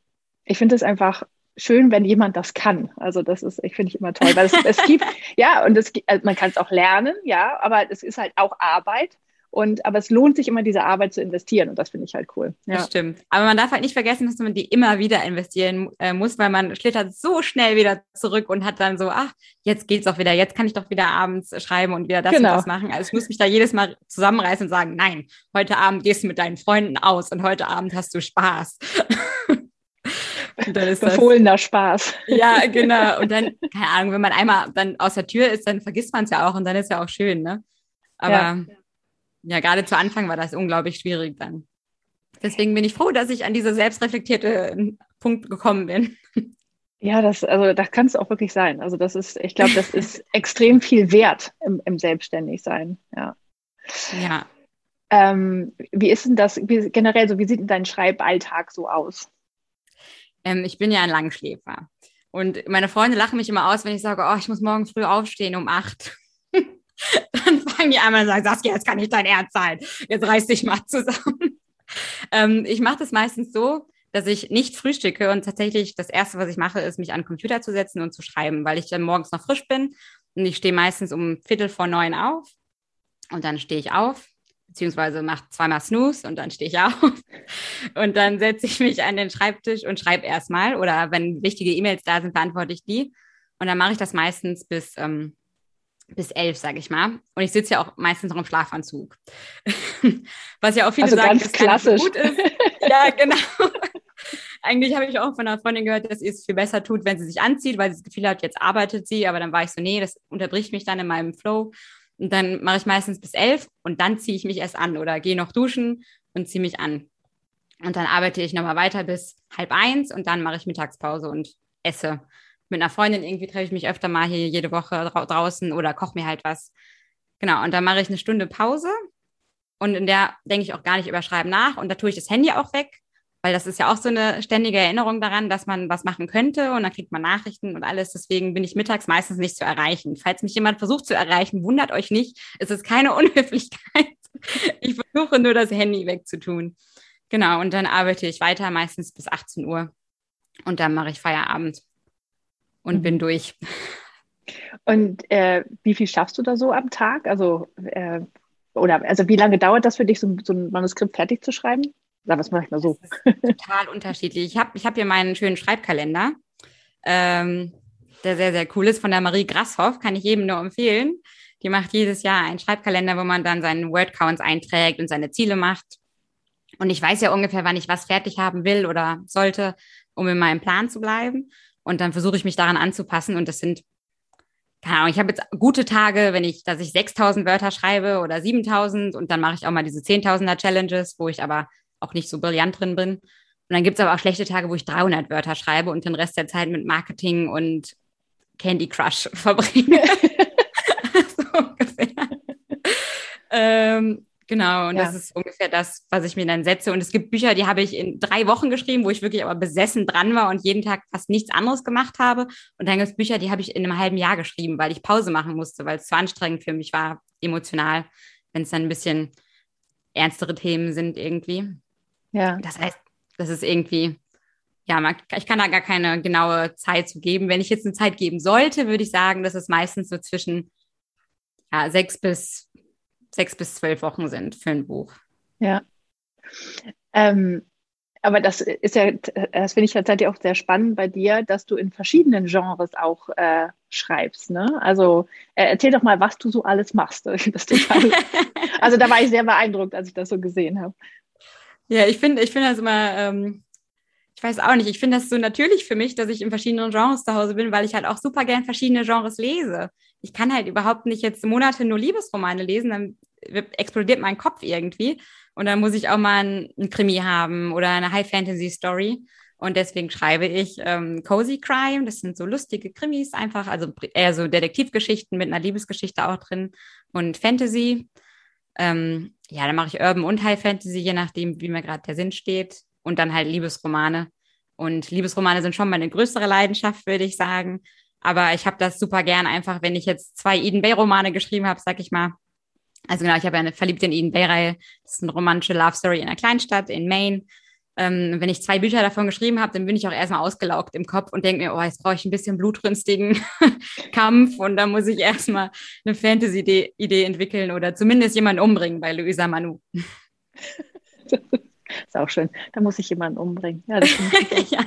Speaker 1: ich finde es einfach schön, wenn jemand das kann. Also das ist, ich finde ich immer toll, weil es, es gibt, ja, und es, also man kann es auch lernen, ja, aber es ist halt auch Arbeit. Und, aber es lohnt sich immer, diese Arbeit zu investieren und das finde ich halt cool.
Speaker 2: Ja. Das stimmt. Aber man darf halt nicht vergessen, dass man die immer wieder investieren äh, muss, weil man schlittert so schnell wieder zurück und hat dann so, ach, jetzt geht's auch wieder, jetzt kann ich doch wieder abends schreiben und wieder das genau. und das machen. Also ich muss mich da jedes Mal zusammenreißen und sagen, nein, heute Abend gehst du mit deinen Freunden aus und heute Abend hast du Spaß.
Speaker 1: dann ist Befohlener das, Spaß.
Speaker 2: Ja, genau. Und dann, keine Ahnung, wenn man einmal dann aus der Tür ist, dann vergisst man es ja auch und dann ist ja auch schön, ne? Aber ja. Ja, gerade zu Anfang war das unglaublich schwierig dann. Deswegen bin ich froh, dass ich an diese selbstreflektierte Punkt gekommen bin.
Speaker 1: Ja, das, also das kann es auch wirklich sein. Also das ist, ich glaube, das ist extrem viel wert im, im Selbstständigsein. Ja.
Speaker 2: Ja.
Speaker 1: Ähm, wie ist denn das wie, generell so? Wie sieht denn dein Schreiballtag so aus?
Speaker 2: ähm, ich bin ja ein Langschläfer. Und meine Freunde lachen mich immer aus, wenn ich sage, oh, ich muss morgen früh aufstehen um acht. Fangen die an und sagen, Saskia, jetzt kann nicht dein Ernst sein. Jetzt reiß dich mal zusammen. ähm, ich mache das meistens so, dass ich nicht frühstücke und tatsächlich das Erste, was ich mache, ist, mich an den Computer zu setzen und zu schreiben, weil ich dann morgens noch frisch bin. Und ich stehe meistens um Viertel vor neun auf. Und dann stehe ich auf, beziehungsweise mache zweimal Snooze und dann stehe ich auf. Und dann setze ich mich an den Schreibtisch und schreibe erstmal. Oder wenn wichtige E-Mails da sind, beantworte ich die. Und dann mache ich das meistens bis, ähm, bis elf, sage ich mal. Und ich sitze ja auch meistens noch im Schlafanzug. Was ja auch viele
Speaker 1: also
Speaker 2: sagen,
Speaker 1: ganz klassisch. gut ist.
Speaker 2: Ja, genau. Eigentlich habe ich auch von einer Freundin gehört, dass sie es viel besser tut, wenn sie sich anzieht, weil sie das Gefühl hat, jetzt arbeitet sie. Aber dann war ich so, nee, das unterbricht mich dann in meinem Flow. Und dann mache ich meistens bis elf und dann ziehe ich mich erst an oder gehe noch duschen und ziehe mich an. Und dann arbeite ich nochmal weiter bis halb eins und dann mache ich Mittagspause und esse. Mit einer Freundin irgendwie treffe ich mich öfter mal hier jede Woche dra draußen oder koche mir halt was. Genau, und dann mache ich eine Stunde Pause und in der denke ich auch gar nicht über Schreiben nach und da tue ich das Handy auch weg weil das ist ja auch so eine ständige Erinnerung daran, dass man was machen könnte und dann kriegt man Nachrichten und alles. Deswegen bin ich mittags meistens nicht zu erreichen. Falls mich jemand versucht zu erreichen, wundert euch nicht. Es ist keine Unhöflichkeit. Ich versuche nur das Handy wegzutun. Genau, und dann arbeite ich weiter, meistens bis 18 Uhr. Und dann mache ich Feierabend und mhm. bin durch.
Speaker 1: Und äh, wie viel schaffst du da so am Tag? Also, äh, oder also wie lange dauert das für dich, so, so ein Manuskript fertig zu schreiben? Sag was mache ich mal so.
Speaker 2: total unterschiedlich. Ich habe ich hab hier meinen schönen Schreibkalender, ähm, der sehr, sehr cool ist, von der Marie Grasshoff, kann ich jedem nur empfehlen. Die macht jedes Jahr einen Schreibkalender, wo man dann seinen Wordcounts einträgt und seine Ziele macht. Und ich weiß ja ungefähr, wann ich was fertig haben will oder sollte, um in meinem Plan zu bleiben. Und dann versuche ich mich daran anzupassen. Und das sind, keine Ahnung, ich habe jetzt gute Tage, wenn ich, dass ich 6000 Wörter schreibe oder 7000 und dann mache ich auch mal diese 10.000er Challenges, wo ich aber auch nicht so brillant drin bin. Und dann gibt es aber auch schlechte Tage, wo ich 300 Wörter schreibe und den Rest der Zeit mit Marketing und Candy Crush verbringe. so ungefähr. ähm, genau, und ja. das ist ungefähr das, was ich mir dann setze. Und es gibt Bücher, die habe ich in drei Wochen geschrieben, wo ich wirklich aber besessen dran war und jeden Tag fast nichts anderes gemacht habe. Und dann gibt es Bücher, die habe ich in einem halben Jahr geschrieben, weil ich Pause machen musste, weil es zu anstrengend für mich war, emotional, wenn es dann ein bisschen ernstere Themen sind irgendwie.
Speaker 1: Ja.
Speaker 2: Das heißt, das ist irgendwie, ja, man, ich kann da gar keine genaue Zeit zu geben. Wenn ich jetzt eine Zeit geben sollte, würde ich sagen, dass es meistens so zwischen ja, sechs bis sechs bis zwölf Wochen sind für ein Buch.
Speaker 1: Ja. Ähm, aber das ist ja, das finde ich tatsächlich auch sehr spannend bei dir, dass du in verschiedenen Genres auch äh, schreibst. Ne? Also äh, erzähl doch mal, was du so alles machst. Das total, also da war ich sehr beeindruckt, als ich das so gesehen habe.
Speaker 2: Ja, ich finde, ich finde das immer, ähm, ich weiß auch nicht, ich finde das so natürlich für mich, dass ich in verschiedenen Genres zu Hause bin, weil ich halt auch super gern verschiedene Genres lese. Ich kann halt überhaupt nicht jetzt Monate nur Liebesromane lesen, dann explodiert mein Kopf irgendwie. Und dann muss ich auch mal ein, ein Krimi haben oder eine High-Fantasy-Story. Und deswegen schreibe ich ähm, Cozy Crime. Das sind so lustige Krimis einfach, also eher so Detektivgeschichten mit einer Liebesgeschichte auch drin und Fantasy. Ähm, ja, dann mache ich Urban und High Fantasy, je nachdem, wie mir gerade der Sinn steht. Und dann halt Liebesromane. Und Liebesromane sind schon meine größere Leidenschaft, würde ich sagen. Aber ich habe das super gern einfach, wenn ich jetzt zwei Eden Bay-Romane geschrieben habe, sag ich mal, also genau, ich habe ja eine Verliebte in Eden Bay-Reihe. Das ist eine romantische Love Story in einer Kleinstadt in Maine. Ähm, wenn ich zwei Bücher davon geschrieben habe, dann bin ich auch erstmal ausgelaugt im Kopf und denke mir, oh, jetzt brauche ich ein bisschen blutrünstigen Kampf und dann muss ich erstmal eine Fantasy-Idee entwickeln oder zumindest jemanden umbringen bei Luisa Manu.
Speaker 1: Das ist auch schön. Da muss ich jemanden umbringen. Ja, das ja.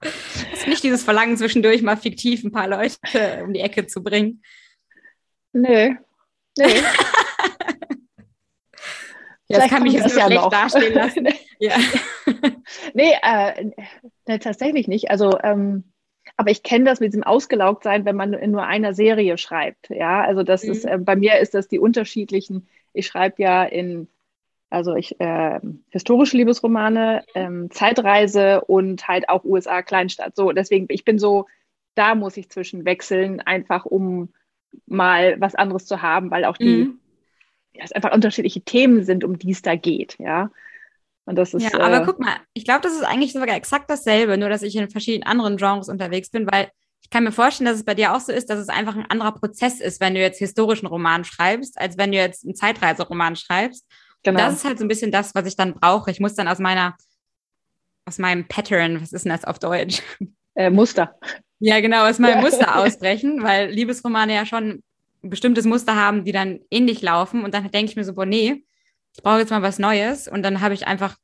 Speaker 2: Das ist nicht dieses Verlangen zwischendurch mal fiktiv ein paar Leute um die Ecke zu bringen.
Speaker 1: Nö. Nö.
Speaker 2: Ja, das kann mich jetzt nur ja schlecht noch. dastehen lassen.
Speaker 1: ja. nee, äh, nee, tatsächlich nicht. Also, ähm, aber ich kenne das mit diesem Ausgelaugtsein, wenn man in nur einer Serie schreibt. Ja, also das mhm. ist, äh, bei mir ist das die unterschiedlichen, ich schreibe ja in, also ich, äh, historische Liebesromane, ähm, Zeitreise und halt auch USA Kleinstadt. So, deswegen, ich bin so, da muss ich zwischen wechseln, einfach um mal was anderes zu haben, weil auch die, mhm ja, es einfach unterschiedliche Themen sind, um die es da geht, ja.
Speaker 2: Und das ist, ja, aber äh, guck mal, ich glaube, das ist eigentlich sogar exakt dasselbe, nur dass ich in verschiedenen anderen Genres unterwegs bin, weil ich kann mir vorstellen, dass es bei dir auch so ist, dass es einfach ein anderer Prozess ist, wenn du jetzt historischen Roman schreibst, als wenn du jetzt einen Zeitreiseroman schreibst. Genau. Das ist halt so ein bisschen das, was ich dann brauche. Ich muss dann aus meiner, aus meinem Pattern, was ist denn das auf Deutsch?
Speaker 1: Äh, Muster.
Speaker 2: Ja, genau, aus meinem Muster ausbrechen, weil Liebesromane ja schon ein bestimmtes Muster haben, die dann ähnlich laufen. Und dann denke ich mir so, boah, nee, ich brauche jetzt mal was Neues. Und dann habe ich einfach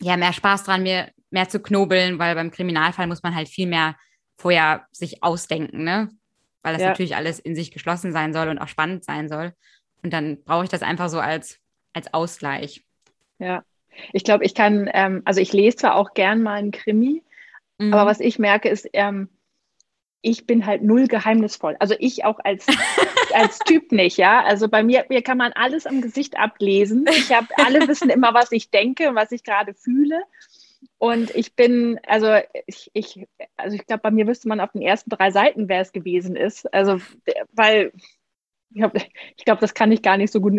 Speaker 2: ja mehr Spaß dran, mir mehr zu knobeln, weil beim Kriminalfall muss man halt viel mehr vorher sich ausdenken, ne? Weil das ja. natürlich alles in sich geschlossen sein soll und auch spannend sein soll. Und dann brauche ich das einfach so als, als Ausgleich.
Speaker 1: Ja, ich glaube, ich kann, ähm, also ich lese zwar auch gern mal einen Krimi, mhm. aber was ich merke, ist, ähm, ich bin halt null geheimnisvoll. Also ich auch als, als Typ nicht, ja. Also bei mir, mir kann man alles am Gesicht ablesen. Ich habe, alle wissen immer, was ich denke und was ich gerade fühle. Und ich bin, also ich, ich also ich glaube, bei mir wüsste man auf den ersten drei Seiten, wer es gewesen ist. Also, weil ich glaube, glaub, das kann ich gar nicht so gut,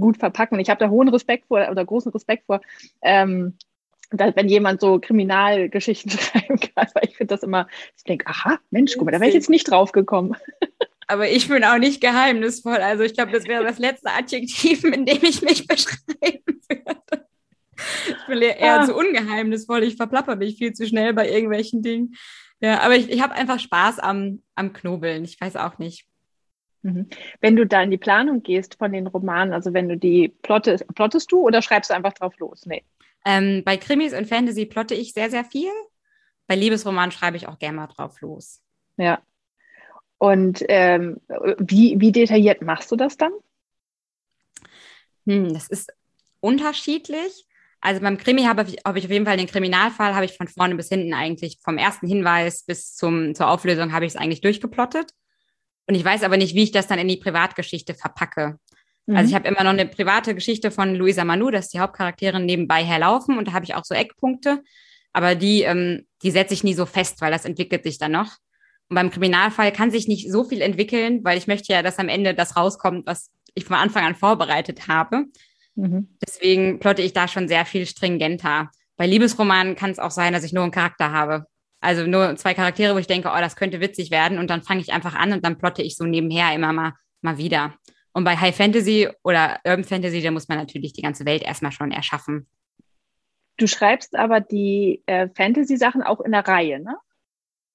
Speaker 1: gut verpacken. Ich habe da hohen Respekt vor oder großen Respekt vor, ähm, wenn jemand so Kriminalgeschichten schreiben kann, weil ich finde das immer, ich denke, aha, Mensch, guck mal, da wäre ich jetzt nicht drauf gekommen.
Speaker 2: Aber ich bin auch nicht geheimnisvoll. Also ich glaube, das wäre das letzte Adjektiv, in dem ich mich beschreiben würde. Ich bin eher ah. zu ungeheimnisvoll. Ich verplapper mich viel zu schnell bei irgendwelchen Dingen. Ja, aber ich, ich habe einfach Spaß am, am Knobeln. Ich weiß auch nicht.
Speaker 1: Mhm. Wenn du da in die Planung gehst von den Romanen, also wenn du die plottest, plottest du oder schreibst du einfach drauf los? Nee.
Speaker 2: Ähm, bei Krimis und Fantasy plotte ich sehr, sehr viel. Bei Liebesromanen schreibe ich auch gerne mal drauf los.
Speaker 1: Ja. Und ähm, wie, wie detailliert machst du das dann?
Speaker 2: Hm, das ist unterschiedlich. Also beim Krimi habe ich, habe ich auf jeden Fall den Kriminalfall, habe ich von vorne bis hinten eigentlich vom ersten Hinweis bis zum, zur Auflösung habe ich es eigentlich durchgeplottet. Und ich weiß aber nicht, wie ich das dann in die Privatgeschichte verpacke. Mhm. Also ich habe immer noch eine private Geschichte von Luisa Manu, dass die Hauptcharaktere nebenbei herlaufen und da habe ich auch so Eckpunkte, aber die, ähm, die setze ich nie so fest, weil das entwickelt sich dann noch. Und beim Kriminalfall kann sich nicht so viel entwickeln, weil ich möchte ja, dass am Ende das rauskommt, was ich von Anfang an vorbereitet habe. Mhm. Deswegen plotte ich da schon sehr viel stringenter. Bei Liebesromanen kann es auch sein, dass ich nur einen Charakter habe. Also nur zwei Charaktere, wo ich denke, oh, das könnte witzig werden. Und dann fange ich einfach an und dann plotte ich so nebenher immer mal, mal wieder. Und bei High Fantasy oder Urban Fantasy, da muss man natürlich die ganze Welt erstmal schon erschaffen.
Speaker 1: Du schreibst aber die äh, Fantasy-Sachen auch in der Reihe, ne?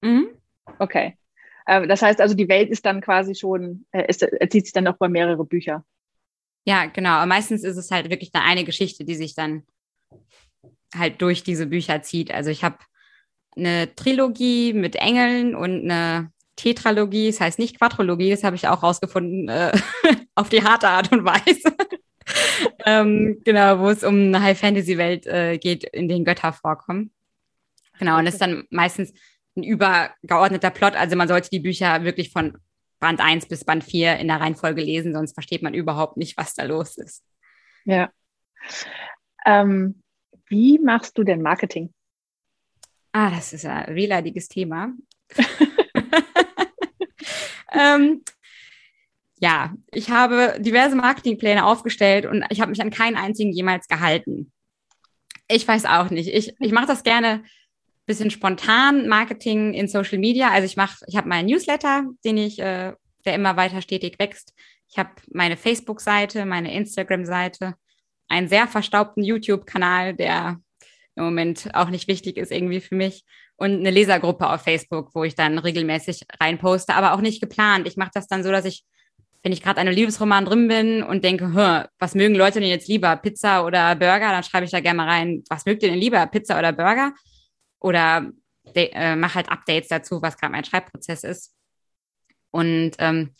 Speaker 1: Mhm. Okay. Äh, das heißt also, die Welt ist dann quasi schon, äh, ist, erzieht sich dann noch bei mehrere Bücher.
Speaker 2: Ja, genau. Aber meistens ist es halt wirklich da eine Geschichte, die sich dann halt durch diese Bücher zieht. Also ich habe eine Trilogie mit Engeln und eine Tetralogie, das heißt nicht Quadrologie, das habe ich auch rausgefunden, äh, auf die harte Art und Weise. ähm, genau, wo es um eine High-Fantasy-Welt äh, geht, in denen Götter vorkommen. Genau, und das ist dann meistens ein übergeordneter Plot. Also man sollte die Bücher wirklich von Band 1 bis Band 4 in der Reihenfolge lesen, sonst versteht man überhaupt nicht, was da los ist.
Speaker 1: Ja. Ähm, wie machst du denn Marketing?
Speaker 2: Ah, das ist ein wehleidiges Thema. ähm, ja, ich habe diverse Marketingpläne aufgestellt und ich habe mich an keinen einzigen jemals gehalten. Ich weiß auch nicht. Ich, ich mache das gerne bisschen spontan Marketing in Social Media. Also ich mache, ich habe meinen Newsletter, den ich, äh, der immer weiter stetig wächst. Ich habe meine Facebook-Seite, meine Instagram-Seite, einen sehr verstaubten YouTube-Kanal, der im Moment auch nicht wichtig ist irgendwie für mich und eine Lesergruppe auf Facebook, wo ich dann regelmäßig reinposte, aber auch nicht geplant. Ich mache das dann so, dass ich, wenn ich gerade in einem Liebesroman drin bin und denke, was mögen Leute denn jetzt lieber, Pizza oder Burger, dann schreibe ich da gerne mal rein, was mögt ihr denn lieber, Pizza oder Burger? Oder äh, mache halt Updates dazu, was gerade mein Schreibprozess ist. Und ähm,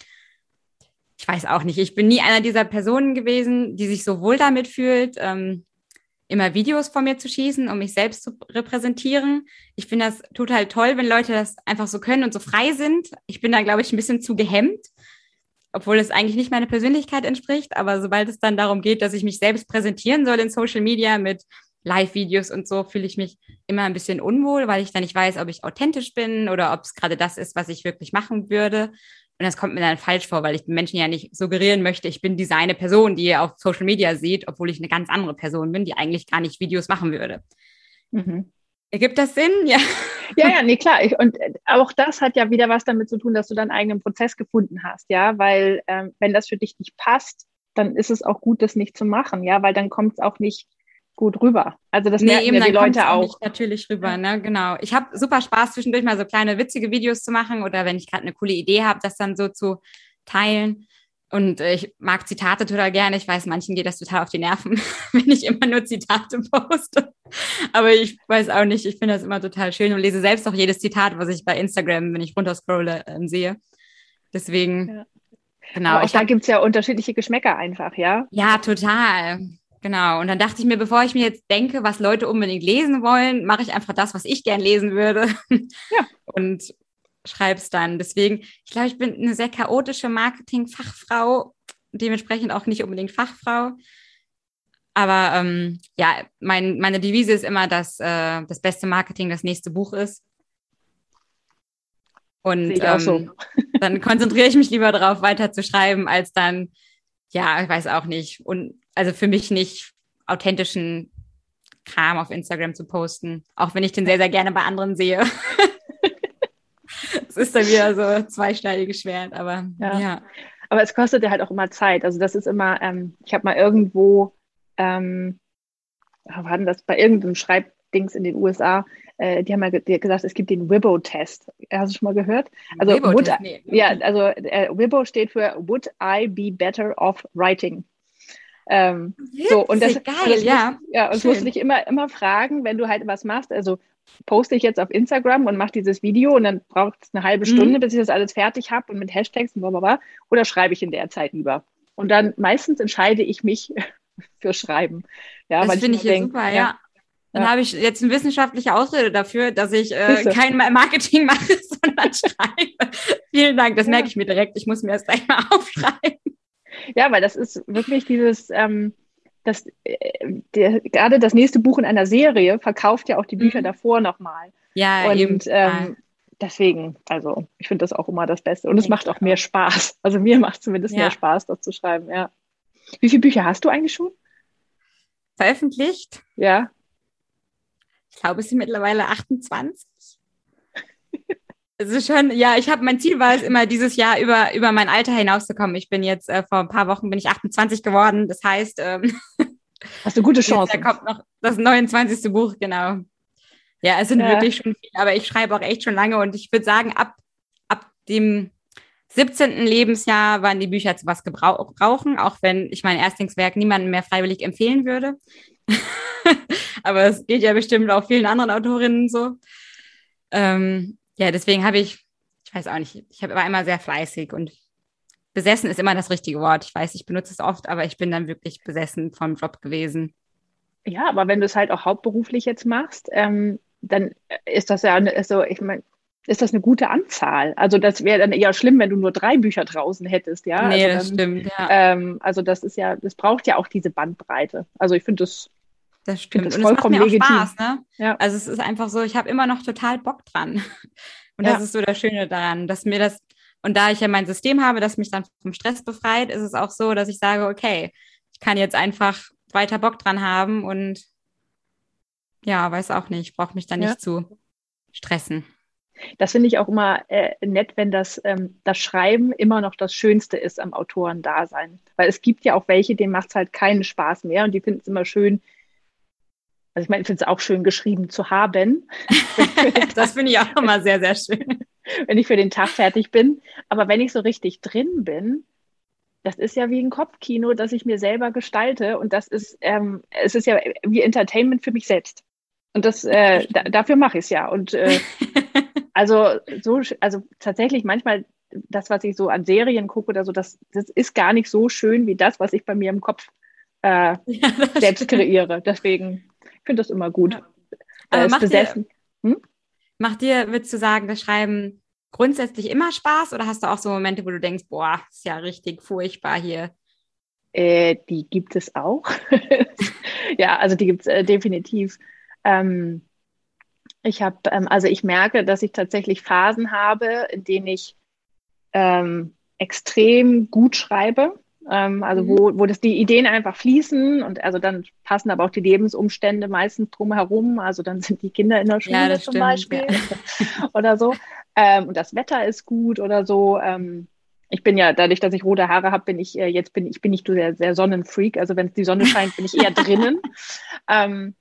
Speaker 2: ich weiß auch nicht, ich bin nie einer dieser Personen gewesen, die sich so wohl damit fühlt, ähm, immer Videos von mir zu schießen, um mich selbst zu repräsentieren. Ich finde das total toll, wenn Leute das einfach so können und so frei sind. Ich bin da, glaube ich, ein bisschen zu gehemmt, obwohl es eigentlich nicht meiner Persönlichkeit entspricht. Aber sobald es dann darum geht, dass ich mich selbst präsentieren soll in Social Media mit Live-Videos und so, fühle ich mich immer ein bisschen unwohl, weil ich dann nicht weiß, ob ich authentisch bin oder ob es gerade das ist, was ich wirklich machen würde. Und das kommt mir dann falsch vor, weil ich den Menschen ja nicht suggerieren möchte, ich bin diese eine Person, die ihr auf Social Media seht, obwohl ich eine ganz andere Person bin, die eigentlich gar nicht Videos machen würde. Mhm. Ergibt das Sinn? Ja.
Speaker 1: Ja, ja, nee, klar. Ich, und äh, auch das hat ja wieder was damit zu tun, dass du deinen eigenen Prozess gefunden hast, ja, weil ähm, wenn das für dich nicht passt, dann ist es auch gut, das nicht zu machen, ja, weil dann kommt es auch nicht gut rüber. Also das nee, eben, ja die Leute auch.
Speaker 2: natürlich rüber, ne? Genau. Ich habe super Spaß zwischendurch mal so kleine witzige Videos zu machen oder wenn ich gerade eine coole Idee habe, das dann so zu teilen. Und äh, ich mag Zitate total gerne. Ich weiß, manchen geht das total auf die Nerven, wenn ich immer nur Zitate poste. Aber ich weiß auch nicht, ich finde das immer total schön und lese selbst auch jedes Zitat, was ich bei Instagram, wenn ich runterscrolle, äh, sehe. Deswegen,
Speaker 1: ja. genau. Aber auch da gibt es ja unterschiedliche Geschmäcker einfach, ja?
Speaker 2: Ja, total. Genau. Und dann dachte ich mir, bevor ich mir jetzt denke, was Leute unbedingt lesen wollen, mache ich einfach das, was ich gern lesen würde. Ja. Und schreibe es dann. Deswegen, ich glaube, ich bin eine sehr chaotische Marketing-Fachfrau, dementsprechend auch nicht unbedingt Fachfrau. Aber ähm, ja, mein, meine Devise ist immer, dass äh, das beste Marketing das nächste Buch ist. Und ähm, so. dann konzentriere ich mich lieber darauf, weiter zu schreiben, als dann, ja, ich weiß auch nicht, und also für mich nicht authentischen Kram auf Instagram zu posten, auch wenn ich den sehr, sehr gerne bei anderen sehe. Es ist dann wieder so zweischneidiges Schwert, aber ja. ja.
Speaker 1: Aber es kostet ja halt auch immer Zeit. Also das ist immer, ähm, ich habe mal irgendwo, ähm, war denn das, bei irgendeinem Schreibdings in den USA, äh, die haben mal ge gesagt, es gibt den Wibbo-Test. Hast du schon mal gehört? Also, would, nee. ja, also äh, Wibbo steht für Would I be better off writing? Ähm, so, und das, geil, das ja. Muss, ja, und musst dich immer, immer fragen, wenn du halt was machst, also poste ich jetzt auf Instagram und mache dieses Video und dann braucht es eine halbe Stunde, mhm. bis ich das alles fertig habe und mit Hashtags und bla, bla, bla, oder schreibe ich in der Zeit lieber? Und dann meistens entscheide ich mich für Schreiben. Ja,
Speaker 2: das finde ich, ich super, ja. ja. Dann ja. habe ich jetzt eine wissenschaftliche Ausrede dafür, dass ich äh, kein Marketing mache, sondern schreibe. Vielen Dank, das merke ich mir direkt. Ich muss mir das gleich mal aufschreiben.
Speaker 1: Ja, weil das ist wirklich dieses, ähm, das, äh, der, gerade das nächste Buch in einer Serie verkauft ja auch die Bücher mhm. davor nochmal.
Speaker 2: Ja,
Speaker 1: und eben. Ähm, deswegen, also ich finde das auch immer das Beste. Und es macht auch mehr Spaß. Also mir macht zumindest ja. mehr Spaß, das zu schreiben, ja. Wie viele Bücher hast du eigentlich schon?
Speaker 2: Veröffentlicht?
Speaker 1: Ja.
Speaker 2: Ich glaube, es sind mittlerweile 28. Es ist schon, ja, ich habe mein Ziel war es immer dieses Jahr über über mein Alter hinauszukommen. Ich bin jetzt äh, vor ein paar Wochen bin ich 28 geworden. Das heißt, ähm,
Speaker 1: hast du gute Chance.
Speaker 2: Da kommt noch das 29. Buch, genau. Ja, es sind ja. wirklich schon viele, aber ich schreibe auch echt schon lange und ich würde sagen, ab ab dem 17. Lebensjahr waren die Bücher zu was gebrauchen, auch wenn ich mein Erstlingswerk niemandem mehr freiwillig empfehlen würde. Aber es geht ja bestimmt auch vielen anderen Autorinnen so. Ähm, ja, deswegen habe ich, ich weiß auch nicht, ich habe war immer sehr fleißig und besessen ist immer das richtige Wort. Ich weiß, ich benutze es oft, aber ich bin dann wirklich besessen vom Job gewesen.
Speaker 1: Ja, aber wenn du es halt auch hauptberuflich jetzt machst, ähm, dann ist das ja so, ich meine, ist das eine gute Anzahl. Also das wäre dann eher schlimm, wenn du nur drei Bücher draußen hättest, ja.
Speaker 2: Nee,
Speaker 1: also
Speaker 2: das
Speaker 1: dann,
Speaker 2: stimmt, ja.
Speaker 1: Ähm, also das ist ja, das braucht ja auch diese Bandbreite. Also ich finde das,
Speaker 2: das stimmt.
Speaker 1: das
Speaker 2: und es macht mir auch
Speaker 1: legitim.
Speaker 2: Spaß, ne?
Speaker 1: Ja.
Speaker 2: Also es ist einfach so, ich habe immer noch total Bock dran. Und
Speaker 1: Ja.
Speaker 2: das ist so das Schöne daran, dass mir das, und da ich ja mein System habe, das mich dann vom Stress befreit, ist es auch so, dass ich sage, okay, ich kann jetzt einfach weiter Bock dran haben und ja, weiß auch nicht, ich brauche mich da
Speaker 1: Ja.
Speaker 2: nicht zu stressen.
Speaker 1: Das finde ich auch immer äh, nett, wenn das, ähm, das Schreiben immer noch das Schönste ist am Autorendasein. Weil es gibt ja auch welche, denen macht es halt keinen Spaß mehr und die finden es immer schön. Also ich meine, ich finde es auch schön geschrieben zu haben,
Speaker 2: Das finde ich auch immer sehr, sehr schön.
Speaker 1: wenn ich für den Tag fertig bin. Aber wenn ich so richtig drin bin, das ist ja wie ein Kopfkino, das ich mir selber gestalte. Und das ist, ähm, es ist ja wie Entertainment für mich selbst. Und das, äh, da, dafür mache ich es ja. Und äh, also so, also tatsächlich manchmal das, was ich so an Serien gucke oder so, das, das ist gar nicht so schön wie das, was ich bei mir im Kopf äh,
Speaker 2: Ja,
Speaker 1: selbst
Speaker 2: stimmt.
Speaker 1: kreiere. Deswegen ich finde das immer gut.
Speaker 2: Ja.
Speaker 1: Äh,
Speaker 2: Aber
Speaker 1: ist
Speaker 2: macht dir-
Speaker 1: besessen.
Speaker 2: Macht dir, würdest du sagen, das Schreiben grundsätzlich immer Spaß oder hast du auch so Momente, wo du denkst, boah, ist ja richtig furchtbar hier?
Speaker 1: Äh, die gibt es auch. ja, also die gibt es äh, definitiv. Ähm, ich habe, ähm, also ich merke, dass ich tatsächlich Phasen habe, in denen ich ähm, extrem gut schreibe. Ähm, also
Speaker 2: Mhm.
Speaker 1: wo, wo das die Ideen einfach fließen und also dann passen aber auch die Lebensumstände meistens drumherum. Also dann sind die Kinder in der Schule
Speaker 2: Ja,
Speaker 1: zum
Speaker 2: stimmt,
Speaker 1: Beispiel oder so. Ähm, und das Wetter ist gut oder so. Ähm, ich bin ja, dadurch, dass ich rote Haare habe, bin ich äh, jetzt bin ich bin nicht so sehr, sehr Sonnenfreak. Also wenn die Sonne scheint, bin ich eher drinnen. Ähm,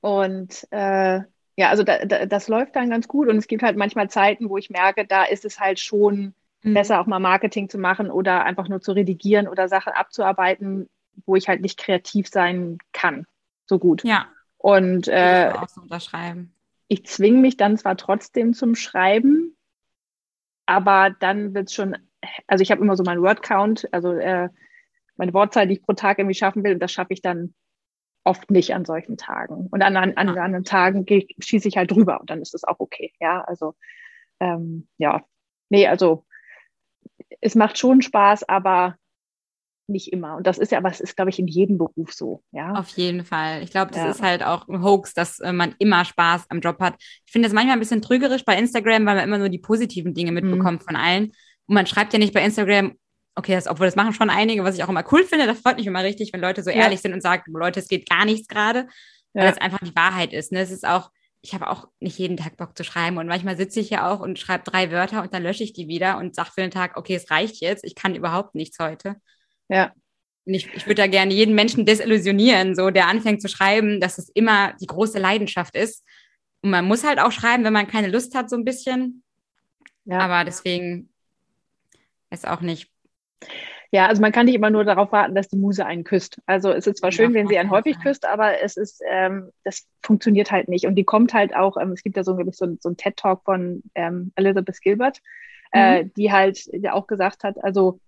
Speaker 1: und äh, ja, also da, da, das läuft dann ganz gut. Und es gibt halt manchmal Zeiten, wo ich merke, da ist es halt schon
Speaker 2: Mhm.
Speaker 1: besser, auch mal Marketing zu machen oder einfach nur zu redigieren oder Sachen abzuarbeiten, wo ich halt nicht kreativ sein kann. So gut.
Speaker 2: Ja,
Speaker 1: Und äh,
Speaker 2: ich so
Speaker 1: ich zwinge mich dann zwar trotzdem zum Schreiben, aber dann wird es schon, also ich habe immer so meinen Word-Count, also äh, meine Wortzahl, die ich pro Tag irgendwie schaffen will, und das schaffe ich dann oft nicht an solchen Tagen. Und an, an, an
Speaker 2: Ja.
Speaker 1: anderen Tagen schieße ich halt drüber und dann ist das auch okay. Ja, also ähm, ja, nee, also es macht schon Spaß, aber nicht immer. Und das ist ja, aber es ist, glaube ich, in jedem Beruf so. Ja,
Speaker 2: Auf jeden Fall. Ich glaube, das
Speaker 1: Ja.
Speaker 2: ist halt auch ein Hoax, dass äh, man immer Spaß am Job hat. Ich finde das manchmal ein bisschen trügerisch bei Instagram, weil man immer nur die positiven Dinge
Speaker 1: Mhm.
Speaker 2: mitbekommt von allen. Und man schreibt ja nicht bei Instagram, okay, das, obwohl das machen schon einige, was ich auch immer cool finde. Das freut mich immer richtig, wenn Leute so
Speaker 1: Ja.
Speaker 2: ehrlich sind und sagen, Leute, es geht gar nichts gerade, weil das einfach die Wahrheit ist. Ne? Es ist auch, ich habe auch nicht jeden Tag Bock zu schreiben und manchmal sitze ich ja auch und schreibe drei Wörter und dann lösche ich die wieder und sage für den Tag, okay, es reicht jetzt, ich kann überhaupt nichts heute.
Speaker 1: ja,
Speaker 2: Und ich, ich würde da gerne jeden Menschen desillusionieren, so der anfängt zu schreiben, dass es immer die große Leidenschaft ist. Und man muss halt auch schreiben, wenn man keine Lust hat, so ein bisschen.
Speaker 1: ja.
Speaker 2: Aber deswegen ist auch nicht.
Speaker 1: Ja, also man kann nicht immer nur darauf warten, dass die Muse einen küsst. Also es ist zwar
Speaker 2: Ja,
Speaker 1: schön, wenn
Speaker 2: auf
Speaker 1: sie einen häufig
Speaker 2: Fall.
Speaker 1: küsst, aber es ist, ähm, das funktioniert halt nicht. Und die kommt halt auch, ähm, es gibt ja so, glaube ich, so, ein- so ein TED-Talk von ähm, Elizabeth Gilbert, äh, die halt ja auch gesagt hat, also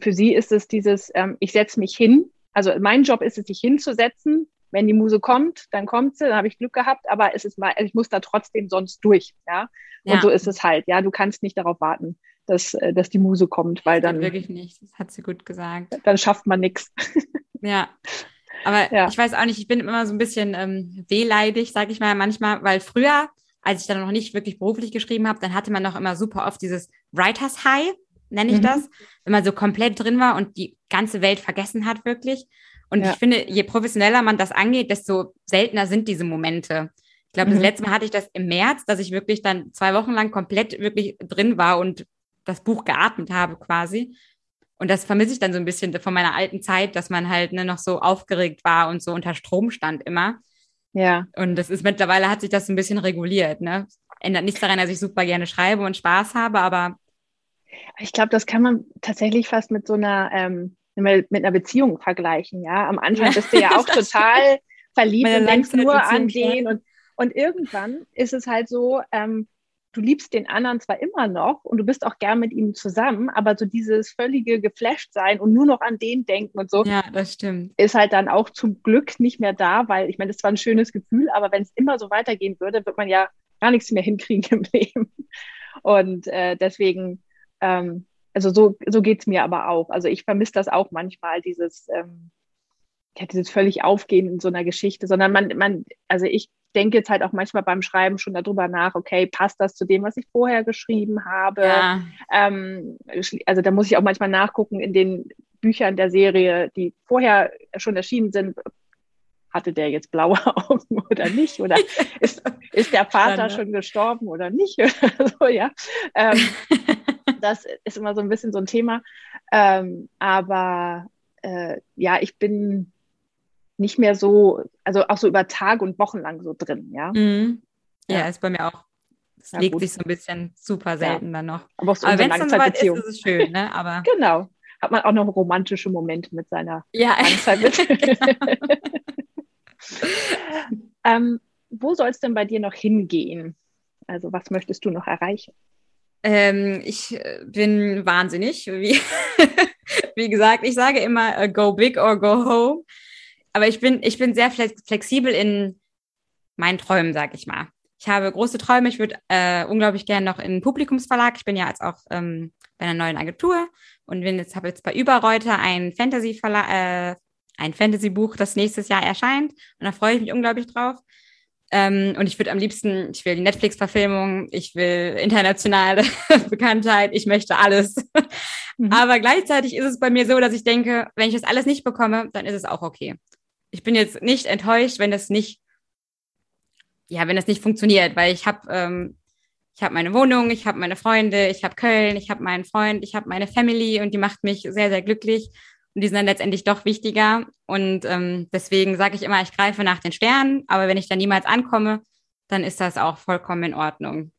Speaker 1: für sie ist es dieses, ähm, ich setze mich hin. Also mein Job ist es, sich hinzusetzen. Wenn die Muse kommt, dann kommt sie, dann habe ich Glück gehabt, aber es ist mal, also ich muss da trotzdem sonst durch, ja. Und
Speaker 2: Ja,
Speaker 1: so ist es halt, ja. Du kannst nicht darauf warten, dass, äh, dass die Muse kommt, weil dann,
Speaker 2: wirklich nicht. Das hat sie gut gesagt.
Speaker 1: dann schafft man nichts.
Speaker 2: Ja. Aber
Speaker 1: Ja.
Speaker 2: ich weiß auch nicht, ich bin immer so ein bisschen ähm, wehleidig, sag ich mal manchmal, weil früher, als ich dann noch nicht wirklich beruflich geschrieben habe, dann hatte man noch immer super oft dieses Writers High, nenne ich
Speaker 1: Mhm.
Speaker 2: das, wenn man so komplett drin war und die ganze Welt vergessen hat wirklich. Und
Speaker 1: Ja.
Speaker 2: ich finde, je professioneller man das angeht, desto seltener sind diese Momente. Ich glaube,
Speaker 1: Mhm.
Speaker 2: das letzte Mal hatte ich das im März, dass ich wirklich dann zwei Wochen lang komplett wirklich drin war und das Buch geatmet habe quasi. Und das vermisse ich dann so ein bisschen von meiner alten Zeit, dass man halt ne, noch so aufgeregt war und so unter Strom stand immer.
Speaker 1: Ja,
Speaker 2: Und das ist mittlerweile hat sich das so ein bisschen reguliert. Ne? Ändert nichts daran, dass ich super gerne schreibe und Spaß habe, aber
Speaker 1: Ich glaube, das kann man tatsächlich fast mit so einer, ähm, mit einer Beziehung vergleichen. Ja, am Anfang bist du ja auch total verliebt und denkst nur an den und, und irgendwann ist es halt so, ähm, du liebst den anderen zwar immer noch und du bist auch gern mit ihm zusammen, aber so dieses völlige geflasht sein und nur noch an den denken und so.
Speaker 2: Ja, das stimmt.
Speaker 1: Ist halt dann auch zum Glück nicht mehr da, weil ich meine, das war ein schönes Gefühl, aber wenn es immer so weitergehen würde, wird man ja gar nichts mehr hinkriegen im Leben. Und äh, deswegen, ähm, also so, so geht es mir aber auch. Also ich vermisse das auch manchmal, dieses, ähm, ja, dieses völlig Aufgehen in so einer Geschichte, sondern man, man, also ich denke jetzt halt auch manchmal beim Schreiben schon darüber nach, okay, passt das zu dem, was ich vorher geschrieben habe? Ja. Ähm, also da muss ich auch manchmal nachgucken in den Büchern der Serie, die vorher schon erschienen sind. Hatte der jetzt blaue Augen oder nicht? Oder ist, ist der Vater Dann, schon gestorben oder nicht? so, ja. Ähm, das ist immer so ein bisschen so ein Thema. Ähm, aber äh, ja, ich bin nicht mehr so, also auch so über Tage und Wochen lang so drin, ja.
Speaker 2: Mhm. Ja, ja, ist bei mir auch. Es legt gut. sich so ein bisschen super selten ja. dann noch. Aber, Aber wenn es dann soweit ist, ist es schön, ne? Aber
Speaker 1: genau. Hat man auch noch romantische Momente mit seiner ja. genau. ähm, wo soll es denn bei dir noch hingehen? Also was möchtest du noch erreichen?
Speaker 2: Ähm, ich äh, bin wahnsinnig. Wie, wie gesagt, ich sage immer, uh, go big or go home aber ich bin, ich bin sehr flexibel in meinen Träumen, sag ich mal. Ich habe große Träume. Ich würde äh, unglaublich gerne noch in einen Publikumsverlag. Ich bin ja jetzt auch ähm, bei einer neuen Agentur und bin jetzt habe jetzt bei Überreuter ein Fantasy Verlag, äh, ein Fantasy Buch, das nächstes Jahr erscheint. Und da freue ich mich unglaublich drauf. Ähm, und ich würde am liebsten, ich will die Netflix-Verfilmung, ich will internationale Bekanntheit, ich möchte alles. Mhm. Aber gleichzeitig ist es bei mir so, dass ich denke, wenn ich das alles nicht bekomme, dann ist es auch okay ich bin jetzt nicht enttäuscht, wenn das nicht, ja, wenn das nicht funktioniert, weil ich habe ähm, ich habe meine Wohnung, ich habe meine Freunde, ich habe Köln, ich habe meinen Freund, ich habe meine Family und die macht mich sehr, sehr glücklich. Und die sind dann letztendlich doch wichtiger. Und ähm, deswegen sage ich immer, ich greife nach den Sternen, aber wenn ich dann niemals ankomme, dann ist das auch vollkommen in Ordnung.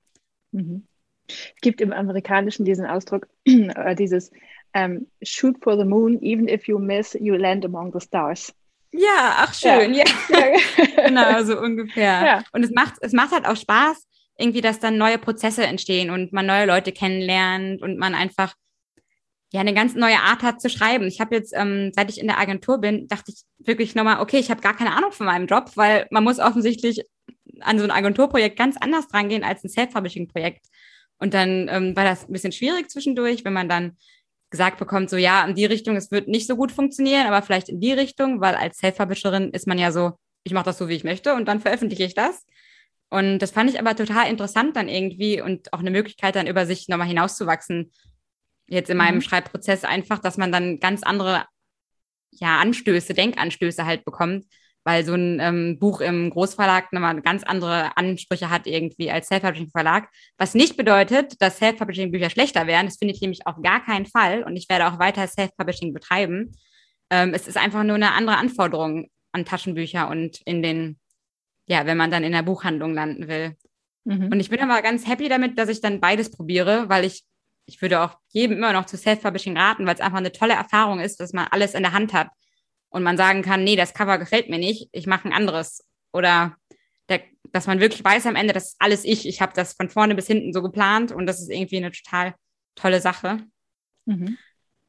Speaker 1: Mhm. Es gibt im Amerikanischen diesen Ausdruck, äh, dieses um, ähm, Shoot for the moon, even if you miss, you land among the stars.
Speaker 2: Ja, ach schön, ja. ja. genau, so ungefähr. Ja. Und es macht, es macht halt auch Spaß, irgendwie, dass dann neue Prozesse entstehen und man neue Leute kennenlernt und man einfach ja eine ganz neue Art hat zu schreiben. Ich habe jetzt, ähm, seit ich in der Agentur bin, dachte ich wirklich nochmal, okay, ich habe gar keine Ahnung von meinem Job, weil man muss offensichtlich an so ein Agenturprojekt ganz anders drangehen als ein Self-Publishing-Projekt. Und dann ähm, war das ein bisschen schwierig zwischendurch, wenn man dann gesagt bekommt, so ja, in die Richtung, es wird nicht so gut funktionieren, aber vielleicht in die Richtung, weil als Self-Publisherin ist man ja so, ich mache das so, wie ich möchte und dann veröffentliche ich das. Und das fand ich aber total interessant dann irgendwie und auch eine Möglichkeit dann über sich nochmal hinauszuwachsen. Jetzt in meinem mhm. Schreibprozess einfach, dass man dann ganz andere ja, Anstöße, Denkanstöße halt bekommt, weil so ein ähm, Buch im Großverlag nochmal ganz andere Ansprüche hat irgendwie als Self-Publishing-Verlag. Was nicht bedeutet, dass Self-Publishing-Bücher schlechter werden. Das finde ich nämlich auf gar keinen Fall und ich werde auch weiter Self-Publishing betreiben. Ähm, es ist einfach nur eine andere Anforderung an Taschenbücher und in den, ja, wenn man dann in der Buchhandlung landen will. Mhm. Und ich bin aber ganz happy damit, dass ich dann beides probiere, weil ich, ich würde auch jedem immer noch zu Self-Publishing raten, weil es einfach eine tolle Erfahrung ist, dass man alles in der Hand hat und man sagen kann, nee, das Cover gefällt mir nicht, ich mache ein anderes. Oder der, dass man wirklich weiß am Ende, das ist alles ich. Ich habe das von vorne bis hinten so geplant und das ist irgendwie eine total tolle Sache. Mhm.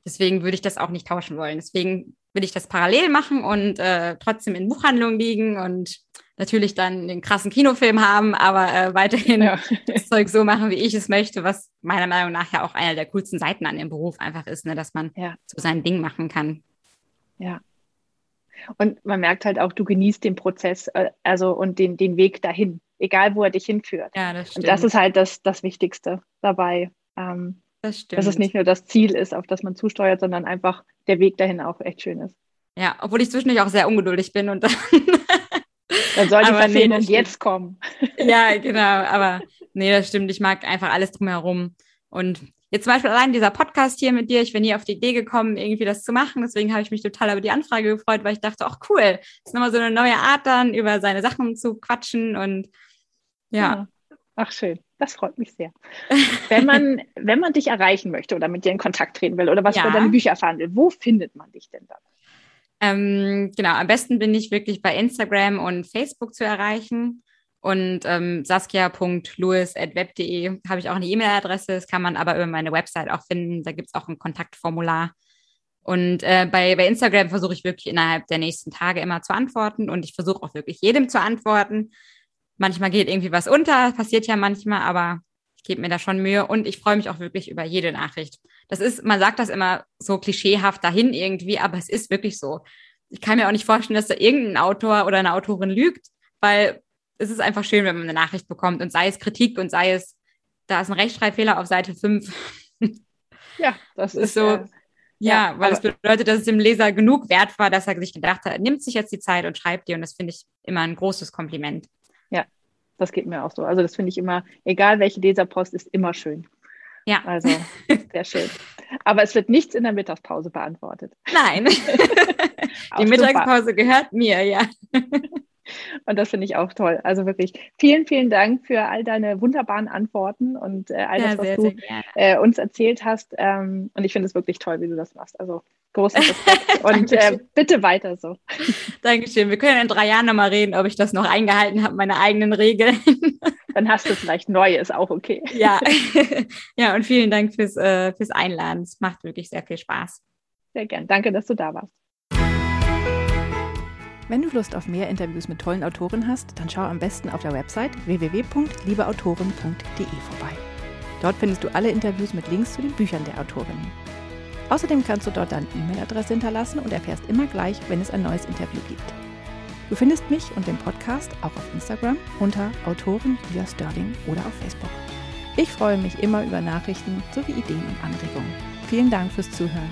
Speaker 2: Deswegen würde ich das auch nicht tauschen wollen. Deswegen will ich das parallel machen und äh, trotzdem in Buchhandlungen liegen und natürlich dann den krassen Kinofilm haben, aber äh, weiterhin ja. das Zeug so machen, wie ich es möchte, was meiner Meinung nach ja auch einer der coolsten Seiten an dem Beruf einfach ist, ne, dass man ja. so sein Ding machen kann.
Speaker 1: Ja, und man merkt halt auch, du genießt den Prozess, äh, also und den, den Weg dahin, egal wo er dich hinführt. Ja, das stimmt. Und das ist halt das, das Wichtigste dabei. Ähm, das stimmt. Dass es nicht nur das Ziel ist, auf das man zusteuert, sondern einfach der Weg dahin auch echt schön ist.
Speaker 2: Ja, obwohl ich zwischendurch auch sehr ungeduldig bin und dann.
Speaker 1: dann soll die Verfilmung nee, jetzt kommen.
Speaker 2: ja, genau, aber nee, das stimmt. Ich mag einfach alles drumherum. Und Jetzt zum Beispiel allein dieser Podcast hier mit dir, ich bin nie auf die Idee gekommen, irgendwie das zu machen. Deswegen habe ich mich total über die Anfrage gefreut, weil ich dachte, ach cool, das ist nochmal so eine neue Art dann, über seine Sachen zu quatschen und ja. ja.
Speaker 1: Ach schön. Das freut mich sehr. Wenn man, wenn man dich erreichen möchte oder mit dir in Kontakt treten will oder was ja. über deine Bücher erfahren will, wo findet man dich denn dann?
Speaker 2: Ähm, genau, am besten bin ich wirklich bei Instagram und Facebook zu erreichen. Und ähm, saskia.louis.web.de habe ich auch eine E-Mail-Adresse. Das kann man aber über meine Website auch finden. Da gibt es auch ein Kontaktformular. Und äh, bei, bei Instagram versuche ich wirklich innerhalb der nächsten Tage immer zu antworten. Und ich versuche auch wirklich jedem zu antworten. Manchmal geht irgendwie was unter, passiert ja manchmal, aber ich gebe mir da schon Mühe. Und ich freue mich auch wirklich über jede Nachricht. Das ist, man sagt das immer so klischeehaft dahin irgendwie, aber es ist wirklich so. Ich kann mir auch nicht vorstellen, dass da irgendein Autor oder eine Autorin lügt, weil es ist einfach schön, wenn man eine Nachricht bekommt und sei es Kritik und sei es, da ist ein Rechtschreibfehler auf Seite 5.
Speaker 1: Ja, das, ist so.
Speaker 2: Ja, ja, weil das bedeutet, dass es dem Leser genug wert war, dass er sich gedacht hat, nimmt sich jetzt die Zeit und schreibt dir. Und das finde ich immer ein großes Kompliment.
Speaker 1: Ja, das geht mir auch so. Also das finde ich immer, egal welche Leserpost, ist immer schön.
Speaker 2: Ja.
Speaker 1: Also sehr schön. Aber es wird nichts in der Mittagspause beantwortet.
Speaker 2: Nein. die Mittagspause gehört mir, ja.
Speaker 1: Und das finde ich auch toll. Also wirklich vielen, vielen Dank für all deine wunderbaren Antworten und äh, all das, ja, was du äh, uns erzählt hast. Ähm, und ich finde es wirklich toll, wie du das machst. Also großen Respekt und äh, bitte weiter so.
Speaker 2: Dankeschön. Wir können in drei Jahren nochmal reden, ob ich das noch eingehalten habe, meine eigenen Regeln.
Speaker 1: Dann hast du vielleicht neue, ist auch okay.
Speaker 2: Ja, ja und vielen Dank fürs, äh, fürs Einladen. Es macht wirklich sehr viel Spaß.
Speaker 1: Sehr gern. Danke, dass du da warst.
Speaker 3: Wenn du Lust auf mehr Interviews mit tollen Autoren hast, dann schau am besten auf der Website www.liebeautoren.de vorbei. Dort findest du alle Interviews mit Links zu den Büchern der Autorinnen. Außerdem kannst du dort deine E-Mail-Adresse hinterlassen und erfährst immer gleich, wenn es ein neues Interview gibt. Du findest mich und den Podcast auch auf Instagram unter Autorin Julia Sterling oder auf Facebook. Ich freue mich immer über Nachrichten sowie Ideen und Anregungen. Vielen Dank fürs Zuhören.